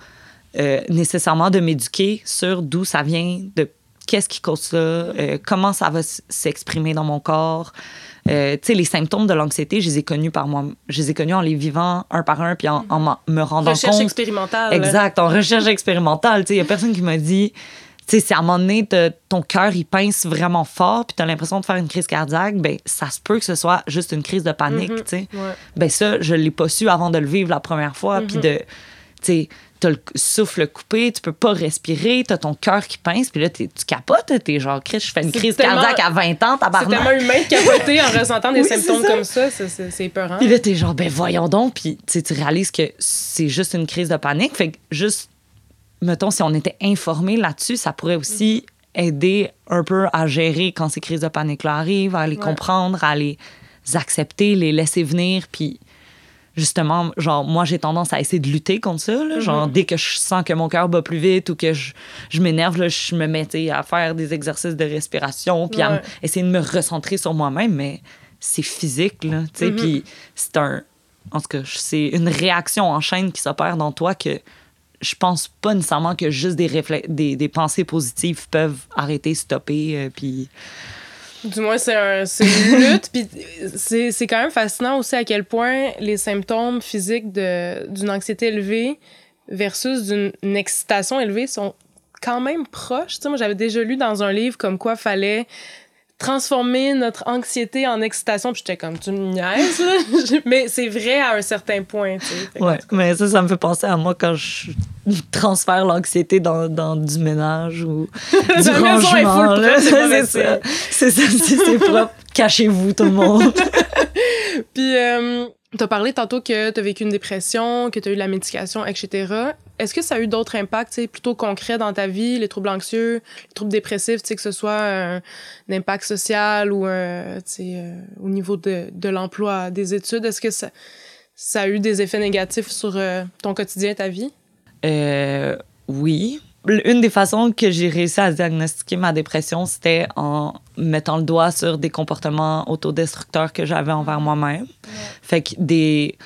B: euh, nécessairement de m'éduquer sur d'où ça vient, de qu'est-ce qui cause ça, euh, comment ça va s'exprimer dans mon corps. Euh, tu sais, les symptômes de l'anxiété, je les ai connus par moi. Je les ai connus en les vivant un par un, puis en, me rendant
A: recherche
B: compte.
A: expérimentale.
B: Exact, en recherche expérimentale. Tu sais, il y a personne qui m'a dit, tu sais, si à un moment donné, ton cœur, il pince vraiment fort, puis tu as l'impression de faire une crise cardiaque, ben ça se peut que ce soit juste une crise de panique,
A: Mhm.
B: tu sais.
A: Ouais.
B: Ben ça, je l'ai pas su avant de le vivre la première fois, puis
A: Mhm.
B: de, tu sais, t'as le souffle coupé, tu peux pas respirer, t'as ton cœur qui pince, puis là, t'es- tu capotes, t'es genre, Chris, je fais une
A: C'est
B: crise cardiaque à 20 ans,
A: C'est
B: tabarnak.
A: tellement humain de capoter en ressentant des
B: Oui, c'est
A: symptômes
B: ça.
A: comme ça. C'est- C'est c'est épeurant.
B: Puis là, t'es genre, ben voyons donc. Puis tu réalises que c'est juste une crise de panique. Fait que juste, mettons, si on était informé là-dessus, ça pourrait aussi aider un peu à gérer quand ces crises de panique-là arrivent, à les
A: Ouais.
B: comprendre, à les accepter, les laisser venir. Puis justement, genre, moi, j'ai tendance à essayer de lutter contre ça. là. Genre,
A: Mhm.
B: dès que je sens que mon cœur bat plus vite ou que je, je m'énerve, là, je me mets sais, à faire des exercices de respiration, puis à
A: Ouais.
B: essayer de me recentrer sur moi-même. Mais c'est physique, là. tu sais,
A: Mhm.
B: Puis c'est un. En tout cas, c'est une réaction en chaîne qui s'opère dans toi que je pense pas nécessairement que juste des, des, des pensées positives peuvent arrêter, stopper, euh, puis...
A: Du moins, c'est un- c'est une (laughs) lutte. Puis c'est c'est quand même fascinant aussi à quel point les symptômes physiques de- d'une anxiété élevée versus d'une une excitation élevée sont quand même proches. Tu sais, moi, j'avais déjà lu dans un livre comme quoi fallait transformer notre anxiété en excitation. Puis j'étais comme, tu me niaises, là? (laughs) Mais c'est vrai à un certain point, tu sais.
B: Ouais, mais ça, ça me fait penser à moi quand je transfère l'anxiété dans, dans du ménage ou (laughs) du rangement. (laughs)
A: c'est
B: ça. C'est ça, c'est propre. Cachez-vous, tout le monde.
A: Puis, euh, t'as parlé tantôt que t'as vécu une dépression, que t'as eu de la médication, etc. Est-ce que ça a eu d'autres impacts, tu plutôt concrets dans ta vie, les troubles anxieux, les troubles dépressifs, tu que ce soit un, un impact social ou tu sais, euh, au niveau de, l'emploi, des études? Est-ce que ça, a eu des effets négatifs sur euh, ton quotidien, ta vie?
B: Euh, oui. Une des façons que j'ai réussi à diagnostiquer ma dépression, c'était en mettant le doigt sur des comportements autodestructeurs que j'avais envers moi-même. Fait que des,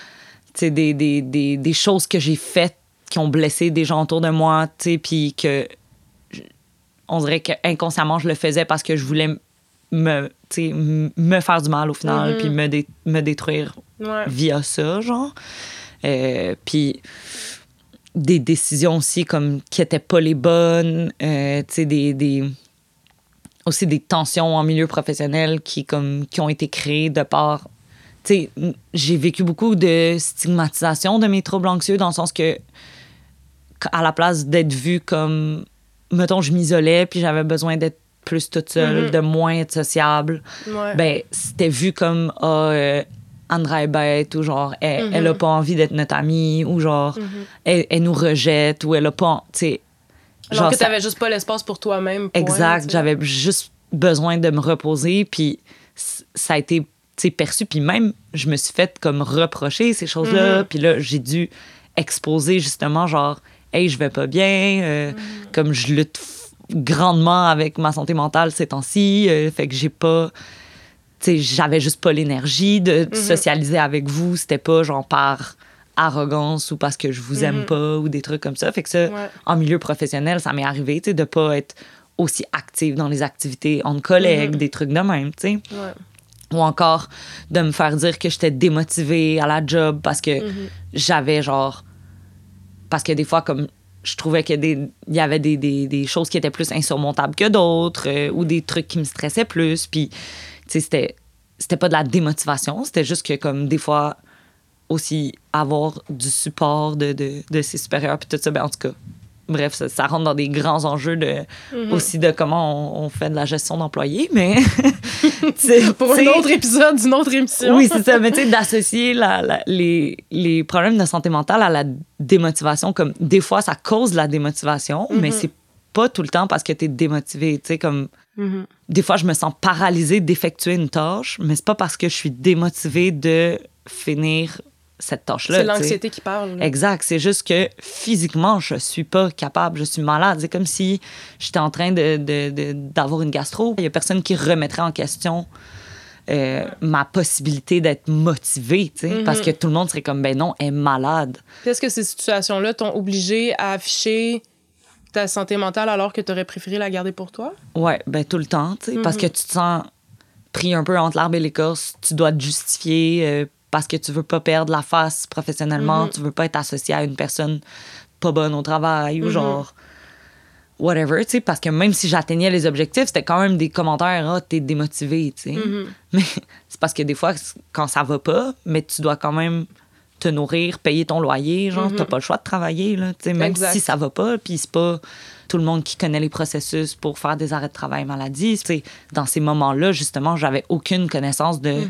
B: des, des, des, des choses que j'ai faites qui ont blessé des gens autour de moi, puis que je- on dirait que inconsciemment je le faisais parce que je voulais me, me faire du mal au final,
A: Mhm.
B: puis me, dé- me détruire
A: Ouais.
B: via ça, genre. Euh, puis des décisions aussi comme qui étaient pas les bonnes, euh, tu sais, des, des- aussi des tensions en milieu professionnel qui, comme, qui ont été créées de par... Tu sais, j'ai vécu beaucoup de stigmatisation de mes troubles anxieux dans le sens que, à la place d'être vue comme... Mettons, je m'isolais, puis j'avais besoin d'être plus toute seule,
A: Mhm.
B: de moins être sociable
A: Ouais.
B: ben c'était vu comme ah euh, Andra est bête ou genre elle,
A: Mhm.
B: elle a pas envie d'être notre amie ou genre
A: Mhm.
B: elle, elle nous rejette ou elle a pas tu sais
A: Alors que
B: ça-
A: t'avais juste pas l'espace pour toi-même. point,
B: exact j'avais juste besoin de me reposer puis ça a été tu sais perçu puis même je me suis fait comme reprocher ces choses là
A: Mhm.
B: puis là j'ai dû exposer justement genre hey je vais pas bien euh, comme je lutte grandement avec ma santé mentale ces temps-ci euh, fait que j'ai pas j'avais juste pas l'énergie de,
A: Mhm.
B: socialiser avec vous c'était pas genre par arrogance ou parce que je vous aime
A: Mhm.
B: pas ou des trucs comme ça fait que ça
A: Ouais.
B: en milieu professionnel ça m'est arrivé tu sais de pas être aussi active dans les activités entre collègues
A: Mhm.
B: des trucs de même tu sais
A: Ouais.
B: ou encore de me faire dire que j'étais démotivée à la job parce que j'avais genre parce que des fois comme je trouvais qu'il y, avait des, des- des choses qui étaient plus insurmontables que d'autres euh, ou des trucs qui me stressaient plus puis c'était c'était pas de la démotivation c'était juste que comme des fois aussi avoir du support de, de, de ses supérieurs puis tout ça ben en tout cas bref ça, ça rentre dans des grands enjeux de
A: Mhm.
B: aussi de comment on, on fait de la gestion d'employés mais (laughs) (laughs)
A: Pour un autre épisode d'une autre émission.
B: oui, c'est ça. Mais tu sais, d'associer les, les problèmes de santé mentale à la démotivation, comme des fois, ça cause la démotivation, mais
A: Mhm.
B: c'est pas tout le temps parce que tu es démotivé. Tu sais, comme
A: Mhm.
B: des fois, je me sens paralysée d'effectuer une tâche, mais c'est pas parce que je suis démotivée de finir cette tâche-là.
A: C'est l'anxiété qui parle. là.
B: Exact. C'est juste que physiquement, je suis pas capable. Je suis malade. C'est comme si j'étais en train de, de- de- d'avoir une gastro. Il y a personne qui remettrait en question euh, ma possibilité d'être motivée, tu sais,
A: Mhm.
B: parce que tout le monde serait comme, ben non, elle est malade.
A: Est-ce que ces situations-là t'ont obligé à afficher ta santé mentale alors que tu aurais préféré la garder pour toi?
B: Ouais, ben tout le temps, tu sais, parce que tu te sens pris un peu entre l'arbre et l'écorce. Tu dois te justifier euh, parce que tu veux pas perdre la face professionnellement, tu veux pas être associé à une personne pas bonne au travail ou genre whatever, tu sais, parce que même si j'atteignais les objectifs, c'était quand même des commentaires, ah, t'es démotivé, tu sais. (laughs) Mais c'est parce que des fois, quand ça va pas, mais tu dois quand même te nourrir, payer ton loyer, genre, t'as pas le choix de travailler, là, tu sais, même
A: Exact.
B: si ça va pas, puis c'est pas tout le monde qui connaît les processus pour faire des arrêts de travail maladie. Dans ces moments-là, justement, j'avais aucune connaissance de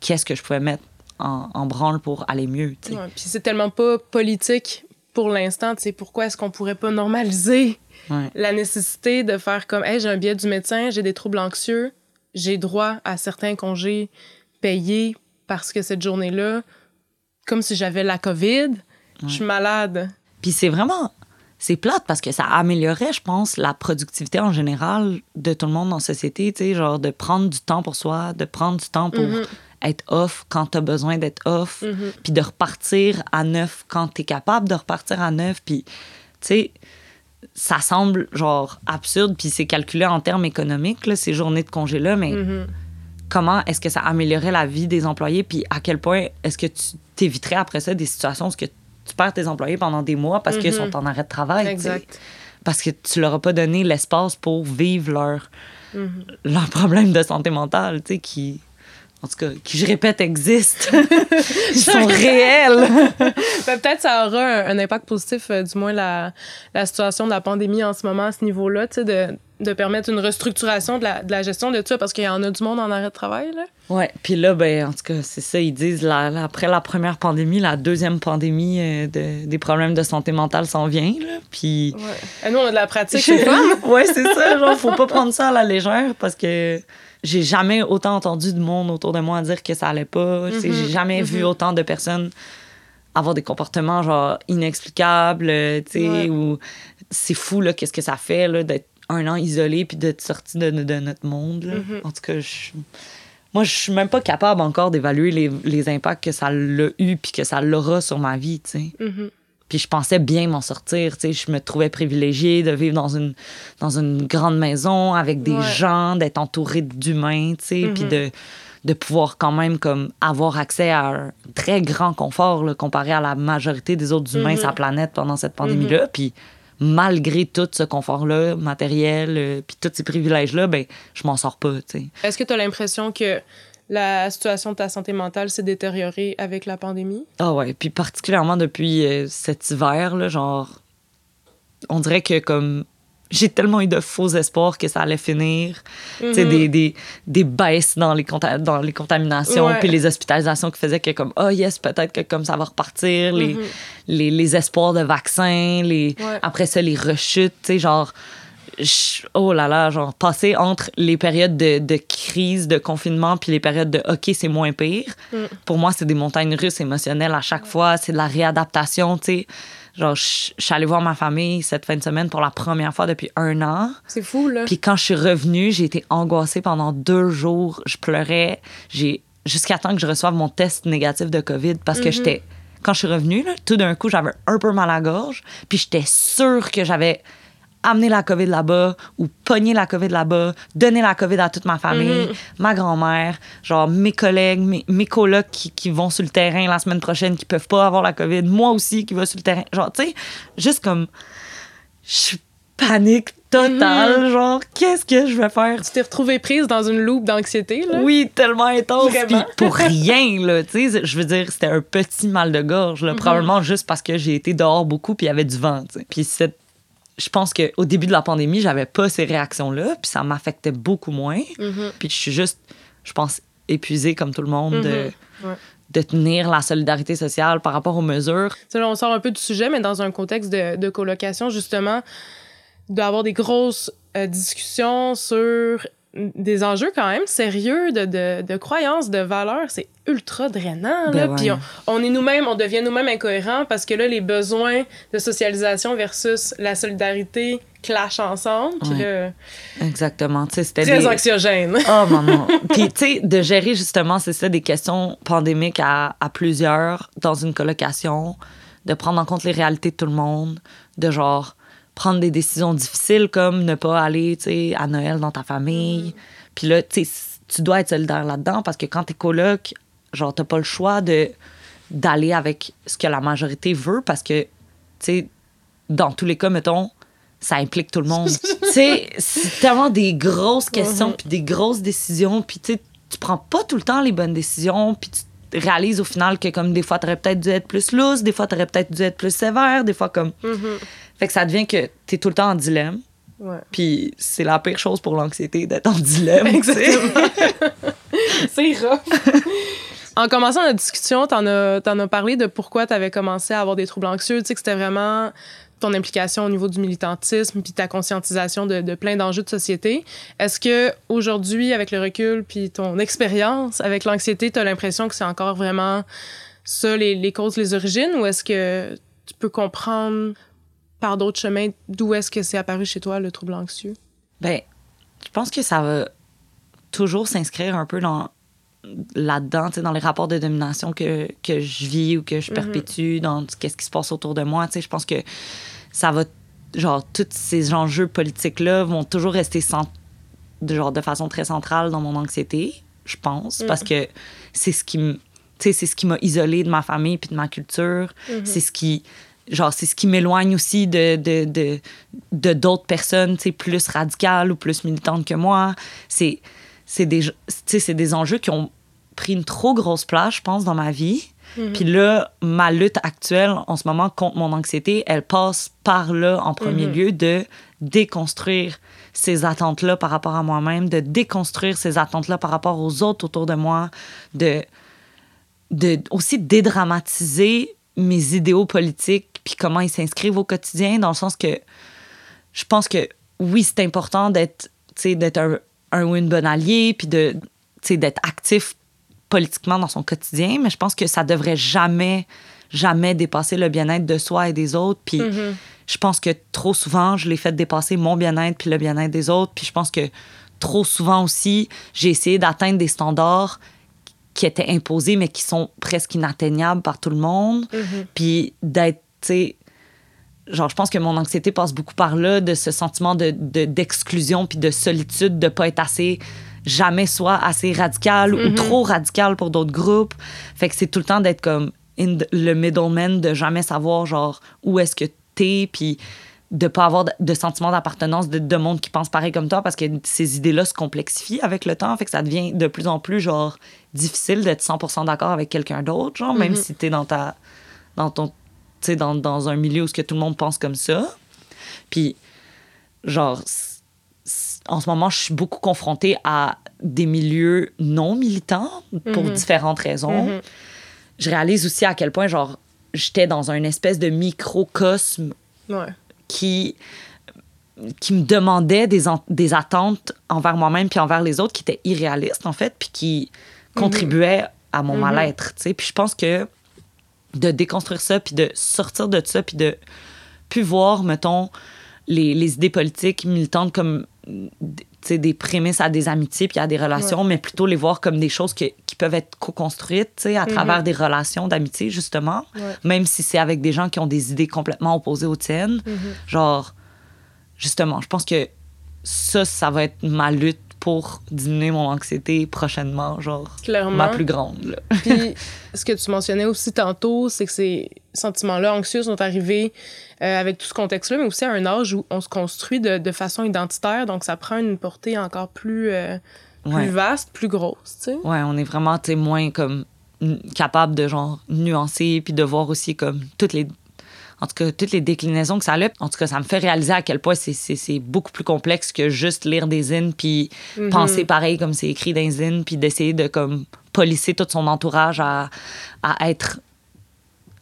B: qu'est-ce que je pouvais mettre en, en branle pour aller mieux,
A: Puis c'est tellement pas politique pour l'instant, pourquoi est-ce qu'on pourrait pas normaliser
B: Ouais.
A: la nécessité de faire comme, hey, j'ai un billet du médecin, j'ai des troubles anxieux, j'ai droit à certains congés payés parce que cette journée-là, comme si j'avais la COVID, je suis malade.
B: Puis c'est vraiment. C'est plate parce que ça améliorerait, je pense, la productivité en général de tout le monde dans la société, tu sais, genre de prendre du temps pour soi, de prendre du temps pour être off quand t'as besoin d'être off, puis de repartir à neuf quand t'es capable de repartir à neuf, puis, tu sais, ça semble, genre, absurde, puis c'est calculé en termes économiques, là, ces journées de congé-là, mais comment est-ce que ça améliorerait la vie des employés, puis à quel point est-ce que tu t'éviterais après ça des situations où que tu perds tes employés pendant des mois parce qu'ils sont en arrêt de travail.
A: Exact.
B: Parce que tu leur as pas donné l'espace pour vivre leur, leur problème de santé mentale, tu sais, qui, en tout cas, qui, je répète, existent. (laughs) Ils sont réels. (laughs)
A: Ben, peut-être ça aura un, un impact positif, euh, du moins la, la situation de la pandémie en ce moment à ce niveau-là, tu sais, de, de permettre une restructuration de la, de la gestion de tout ça, parce qu'il y en a du monde en arrêt de travail, là.
B: Ouais, puis là, ben, en tout cas, c'est ça, ils disent, la- la- après la première pandémie, la deuxième pandémie euh, de- des problèmes de santé mentale s'en vient, là. Puis.
A: Et nous, on a de la pratique, (laughs) c'est
B: ouais, c'est ça. Genre, faut pas prendre ça à la légère parce que j'ai jamais autant entendu de monde autour de moi dire que ça allait pas. Tu sais, J'ai jamais vu autant de personnes avoir des comportements genre inexplicables, euh, tu sais,
A: Ouais.
B: ou c'est fou là, qu'est-ce que ça fait là d'être un an isolé puis d'être sorti de, de notre monde. là. En tout cas, je- moi, je suis même pas capable encore d'évaluer les, les impacts que ça l'a eu puis que ça l'aura sur ma vie, tu sais.
A: Mhm.
B: Puis je pensais bien m'en sortir, tu sais, je me trouvais privilégiée de vivre dans une dans une grande maison avec des
A: Ouais.
B: gens, d'être entourée d'humains, tu sais, puis de de pouvoir quand même comme avoir accès à un très grand confort là, comparé à la majorité des autres humains sur la planète pendant cette pandémie-là, puis malgré tout ce confort-là, matériel, euh, puis tous ces privilèges-là, ben je m'en sors pas.
A: Est-ce que tu as l'impression que la situation de ta santé mentale s'est détériorée avec la pandémie?
B: Ah ouais, puis particulièrement depuis euh, cet hiver, là, genre, on dirait que comme j'ai tellement eu de faux espoirs que ça allait finir. Tu sais, des, des, des baisses dans les, conta- dans les contaminations, puis les hospitalisations qui faisaient que comme, oh yes, peut-être que comme ça va repartir, les, les, les espoirs de vaccins, les,
A: Ouais.
B: après ça, les rechutes, tu sais, genre, je- oh là là, genre, passer entre les périodes de, de crise, de confinement, puis les périodes de OK, c'est moins pire. Pour moi, c'est des montagnes russes émotionnelles à chaque fois. C'est de la réadaptation, tu sais. Genre, je je suis allée voir ma famille cette fin de semaine pour la première fois depuis un an.
A: C'est fou, là.
B: Puis quand je suis revenue, j'ai été angoissée pendant deux jours. Je pleurais. J'ai jusqu'à temps que je reçoive mon test négatif de COVID parce que j'étais quand je suis revenue, là, tout d'un coup, j'avais un peu mal à la gorge. Puis j'étais sûre que j'avais amené la COVID là-bas ou pogné la COVID là-bas, donné la COVID à toute ma famille, ma grand-mère, genre mes collègues, mes, mes colocs qui, qui vont sur le terrain la semaine prochaine, qui peuvent pas avoir la COVID, moi aussi qui va sur le terrain. Genre, tu sais, juste comme je suis panique totale, genre qu'est-ce que je vais faire?
A: Tu t'es retrouvée prise dans une loupe d'anxiété, là?
B: oui, tellement intense. Puis pour (laughs) rien, là, tu sais, je veux dire, c'était un petit mal de gorge, là, probablement juste parce que j'ai été dehors beaucoup puis il y avait du vent, tu sais. Puis cette- je pense qu'au début de la pandémie, j'avais pas ces réactions-là, puis ça m'affectait beaucoup moins. Puis je suis juste, je pense, épuisée comme tout le monde de,
A: Ouais.
B: de tenir la solidarité sociale par rapport aux mesures.
A: Là, on sort un peu du sujet, mais dans un contexte de, de colocation, justement, d'avoir des grosses euh, discussions sur des enjeux quand même sérieux de, de, de croyances, de valeurs, c'est ultra drainant. là.
B: Ben
A: Puis
B: ouais.
A: on, on est nous-mêmes, on devient nous-mêmes incohérents parce que là, les besoins de socialisation versus la solidarité clashent ensemble. Puis
B: Ouais.
A: là,
B: Exactement, tu sais, c'était
A: très
B: des...
A: anxiogène.
B: Oh (laughs) maman. Puis tu sais, de gérer justement, c'est ça, des questions pandémiques à, à plusieurs dans une colocation, de prendre en compte les réalités de tout le monde, de genre prendre des décisions difficiles comme ne pas aller, à Noël dans ta famille. Puis là, tu dois être solidaire là-dedans parce que quand t'es coloc, genre, t'as pas le choix de d'aller avec ce que la majorité veut parce que, tu sais, dans tous les cas, mettons, ça implique tout le monde. (laughs) tu sais, c'est tellement des grosses questions, puis des grosses décisions, puis tu sais, tu prends pas tout le temps les bonnes décisions, puis tu réalises au final que comme des fois, t'aurais peut-être dû être plus loose, des fois, t'aurais peut-être dû être plus sévère, des fois comme... Fait que ça devient que t'es tout le temps en dilemme.
A: Ouais.
B: Puis c'est la pire chose pour l'anxiété d'être en dilemme. (laughs)
A: C'est rough. En commençant la discussion, t'en as, t'en as parlé de pourquoi t'avais commencé à avoir des troubles anxieux. Tu sais que c'était vraiment ton implication au niveau du militantisme puis ta conscientisation de, plein d'enjeux de société. Est-ce que aujourd'hui, avec le recul puis ton expérience avec l'anxiété, t'as l'impression que c'est encore vraiment ça les, les causes, les origines, ou est-ce que tu peux comprendre par d'autres chemins d'où est-ce que c'est apparu chez toi le trouble anxieux?
B: Ben, je pense que ça va toujours s'inscrire un peu dans là-dedans, dans les rapports de domination que, que je vis ou que je perpétue, dans qu'est-ce qui se passe autour de moi. Je pense que ça va, genre, tous ces enjeux politiques-là vont toujours rester de, genre, de façon très centrale dans mon anxiété, je pense, parce que c'est ce qui me, c'est ce qui m'a isolée de ma famille puis de ma culture. C'est ce qui, genre, c'est ce qui m'éloigne aussi de, de, de, de d'autres personnes, plus radicales ou plus militantes que moi. C'est, c'est des, des enjeux qui ont pris une trop grosse place, je pense, dans ma vie. Puis là, ma lutte actuelle en ce moment contre mon anxiété, elle passe par là en premier lieu de déconstruire ces attentes-là par rapport à moi-même, de déconstruire ces attentes-là par rapport aux autres autour de moi, de, de aussi dédramatiser mes idéaux politiques puis comment ils s'inscrivent au quotidien dans le sens que je pense que oui, c'est important d'être d'être un, un ou une bonne alliée puis de d'être actif politiquement dans son quotidien, mais je pense que ça devrait jamais, jamais dépasser le bien-être de soi et des autres. Puis je pense que trop souvent, je l'ai fait dépasser mon bien-être puis le bien-être des autres. Puis je pense que trop souvent aussi, j'ai essayé d'atteindre des standards qui étaient imposés, mais qui sont presque inatteignables par tout le monde. Puis d'être, tu sais, genre, je pense que mon anxiété passe beaucoup par là, de ce sentiment de, de- d'exclusion puis de solitude, de pas être assez, jamais soit assez radical ou trop radical pour d'autres groupes. Fait que c'est tout le temps d'être comme in the- le middleman, de jamais savoir, genre, où est-ce que t'es, puis de pas avoir de, de sentiment d'appartenance de, de monde qui pense pareil comme toi, parce que ces idées-là se complexifient avec le temps. Fait que ça devient de plus en plus, genre, difficile d'être 100% d'accord avec quelqu'un d'autre, genre, même si t'es dans ta dans ton dans, dans un milieu où ce que tout le monde pense comme ça. Puis genre en ce moment je suis beaucoup confrontée à des milieux non militants pour différentes raisons. Je réalise aussi à quel point genre j'étais dans un espèce de microcosme
A: Ouais.
B: qui qui me demandait des, des attentes envers moi-même puis envers les autres qui étaient irréalistes en fait puis qui contribuaient à mon mal-être tu sais. Puis je pense que de déconstruire ça puis de sortir de ça puis de plus voir mettons les, les idées politiques militantes comme des prémices à des amitiés puis à des relations mais plutôt les voir comme des choses que- qui peuvent être co-construites à travers des relations d'amitié justement
A: Ouais.
B: même si c'est avec des gens qui ont des idées complètement opposées aux tiennes. Genre justement, je pense que ça, ça va être ma lutte pour diminuer mon anxiété prochainement, genre
A: Clairement.
B: ma plus grande. Là.
A: Puis, (laughs) ce que tu mentionnais aussi tantôt, c'est que ces sentiments-là anxieux sont arrivés euh, avec tout ce contexte-là, mais aussi à un âge où on se construit de, de façon identitaire, donc ça prend une portée encore plus, euh, plus
B: Ouais.
A: vaste, plus grosse, tu sais.
B: ouais, on est vraiment témoin comme capable de genre nuancer puis de voir aussi comme toutes les en tout cas toutes les déclinaisons que ça a. En tout cas, ça me fait réaliser à quel point c'est- c'est c'est beaucoup plus complexe que juste lire des zines puis penser pareil comme c'est écrit dans les zines puis d'essayer de comme polisser tout son entourage à, à être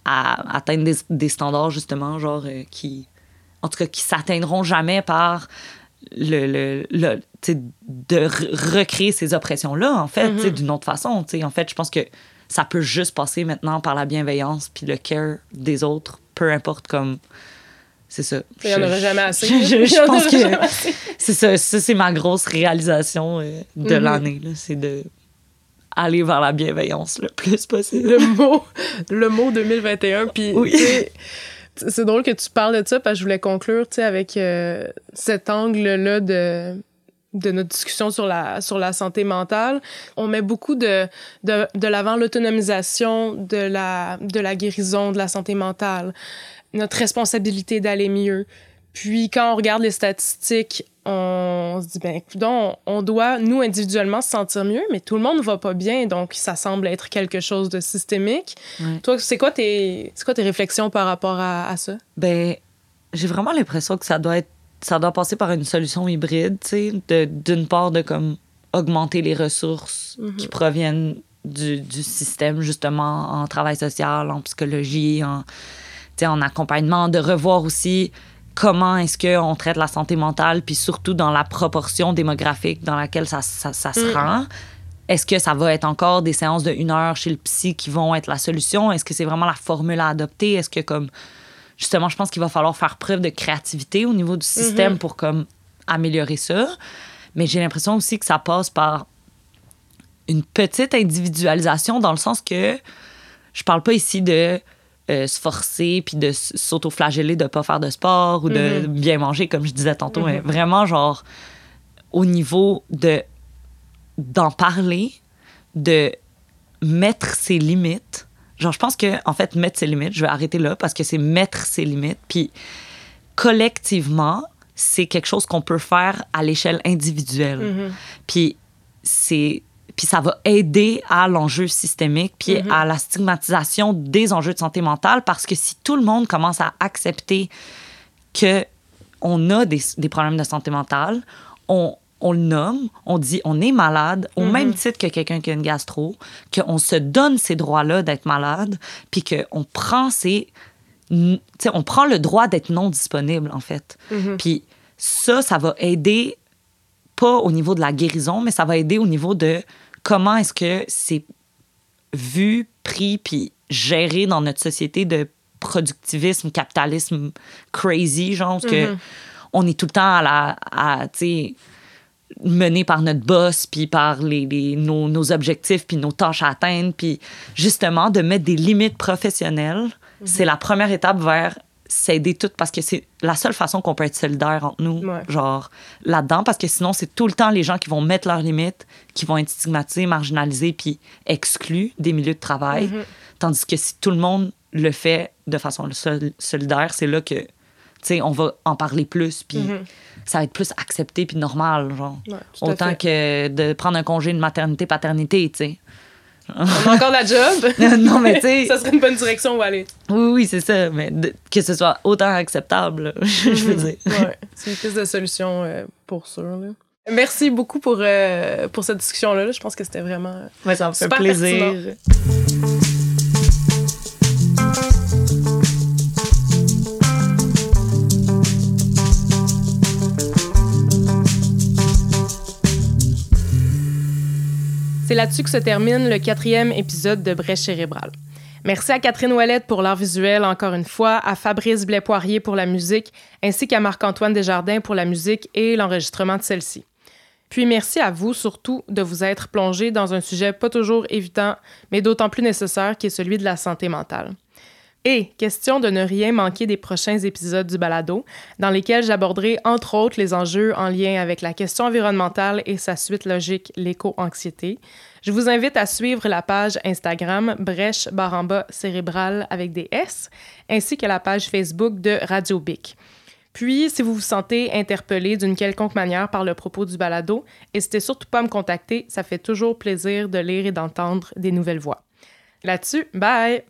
B: à atteindre des, des standards justement genre euh, qui en tout cas qui s'atteindront jamais par le, le, le- tu sais, de re- recréer ces oppressions là en fait tu sais, d'une autre façon tu sais. en fait je pense que ça peut juste passer maintenant par la bienveillance puis le care des autres peu importe comme c'est ça
A: Il y en aurait jamais assez. (laughs)
B: je, je- je
A: en
B: pense que (laughs) c'est ça ça c'est ma grosse réalisation euh, de
A: Mhm.
B: l'année c'est de aller vers la bienveillance le plus possible
A: le (laughs) mot, le mot 2021. Puis,
B: Oui.
A: C'est drôle que tu parles de ça parce que je voulais conclure avec euh, cet angle-là de, de notre discussion sur la, sur la santé mentale. On met beaucoup de, de, de l'avant l'autonomisation de la, de la guérison de la santé mentale, notre responsabilité d'aller mieux. Puis quand on regarde les statistiques, on se dit, ben, donc, on doit, nous, individuellement, se sentir mieux, mais tout le monde ne va pas bien, donc ça semble être quelque chose de systémique. Toi, c'est quoi, tes, quoi tes réflexions par rapport à, à ça?
B: Ben, j'ai vraiment l'impression que ça doit être ça doit passer par une solution hybride, tu sais, d'une part de comme augmenter les ressources mhm. qui proviennent du, du, système, justement, en travail social, en psychologie, en, en accompagnement, de revoir aussi comment est-ce qu'on traite la santé mentale, puis surtout dans la proportion démographique dans laquelle ça, ça, se mm. rend. Est-ce que ça va être encore des séances de une heure chez le psy qui vont être la solution? Est-ce que c'est vraiment la formule à adopter? Est-ce que, comme, justement, je pense qu'il va falloir faire preuve de créativité au niveau du système mm-hmm. pour, comme, améliorer ça. Mais j'ai l'impression aussi que ça passe par une petite individualisation dans le sens que je parle pas ici de euh, se forcer puis de s'auto-flageller de pas faire de sport ou de mm-hmm. bien manger comme je disais tantôt mais mm-hmm. vraiment genre au niveau de d'en parler de mettre ses limites genre je pense que en fait mettre ses limites je vais arrêter là parce que c'est mettre ses limites puis collectivement c'est quelque chose qu'on peut faire à l'échelle individuelle mm-hmm. puis c'est puis ça va aider à l'enjeu systémique, puis mm-hmm. à la stigmatisation des enjeux de santé mentale, parce que si tout le monde commence à accepter que on a des, des problèmes de santé mentale, on, on le nomme, on dit on est malade, au mm-hmm. même titre que quelqu'un qui a une gastro, qu'on se donne ces droits-là d'être malade, puis qu'on prend ces... on prend le droit d'être non disponible, en fait. Mm-hmm. Puis ça, ça va aider, pas au niveau de la guérison, mais ça va aider au niveau de comment est-ce que c'est vu, pris, puis géré dans notre société de productivisme, capitalisme crazy, genre, que mm-hmm. on est tout le temps à la, à, mené par notre boss, puis par les, nos, nos, objectifs, puis nos tâches à atteindre, puis justement de mettre des limites professionnelles, mm-hmm. c'est la première étape vers s'aider toutes parce que c'est la seule façon qu'on peut être solidaire entre nous, genre là-dedans, parce que sinon, c'est tout le temps les gens qui vont mettre leurs limites, qui vont être stigmatisés, marginalisés, puis exclus des milieux de travail. Mm-hmm. Tandis que si tout le monde le fait de façon solidaire, c'est là que, tu sais, on va en parler plus, puis mm-hmm. Ça va être plus accepté, puis normal, genre. Autant que de prendre un congé de maternité-paternité, tu sais.
A: On a encore la job. (laughs)
B: non, mais tu sais.
A: ça serait une bonne direction où aller.
B: Oui, oui, c'est ça. Mais que ce soit autant acceptable, (laughs) je veux mhm. dire.
A: Ouais, c'est une piste de solution euh, pour sûr. Là. Merci beaucoup pour, euh, pour cette discussion-là. Je pense que c'était vraiment.
B: Ouais, ça me fait plaisir.
A: Là-dessus que se termine le quatrième épisode de Brèche cérébrale. Merci à Catherine Ouellette pour l'art visuel encore une fois, à Fabrice Blais-Poirier pour la musique, ainsi qu'à Marc-Antoine Desjardins pour la musique et l'enregistrement de celle-ci. Puis merci à vous surtout de vous être plongé dans un sujet pas toujours évident, mais d'autant plus nécessaire qui est celui de la santé mentale. Et question de ne rien manquer des prochains épisodes du balado, dans lesquels j'aborderai entre autres les enjeux en lien avec la question environnementale et sa suite logique, l'éco-anxiété. Je vous invite à suivre la page Instagram Brèche Baramba Cérébral avec des S, ainsi que la page Facebook de Radio Bic. Puis, si vous vous sentez interpellé d'une quelconque manière par le propos du balado, n'hésitez surtout pas à me contacter, ça fait toujours plaisir de lire et d'entendre des nouvelles voix. Là-dessus, bye!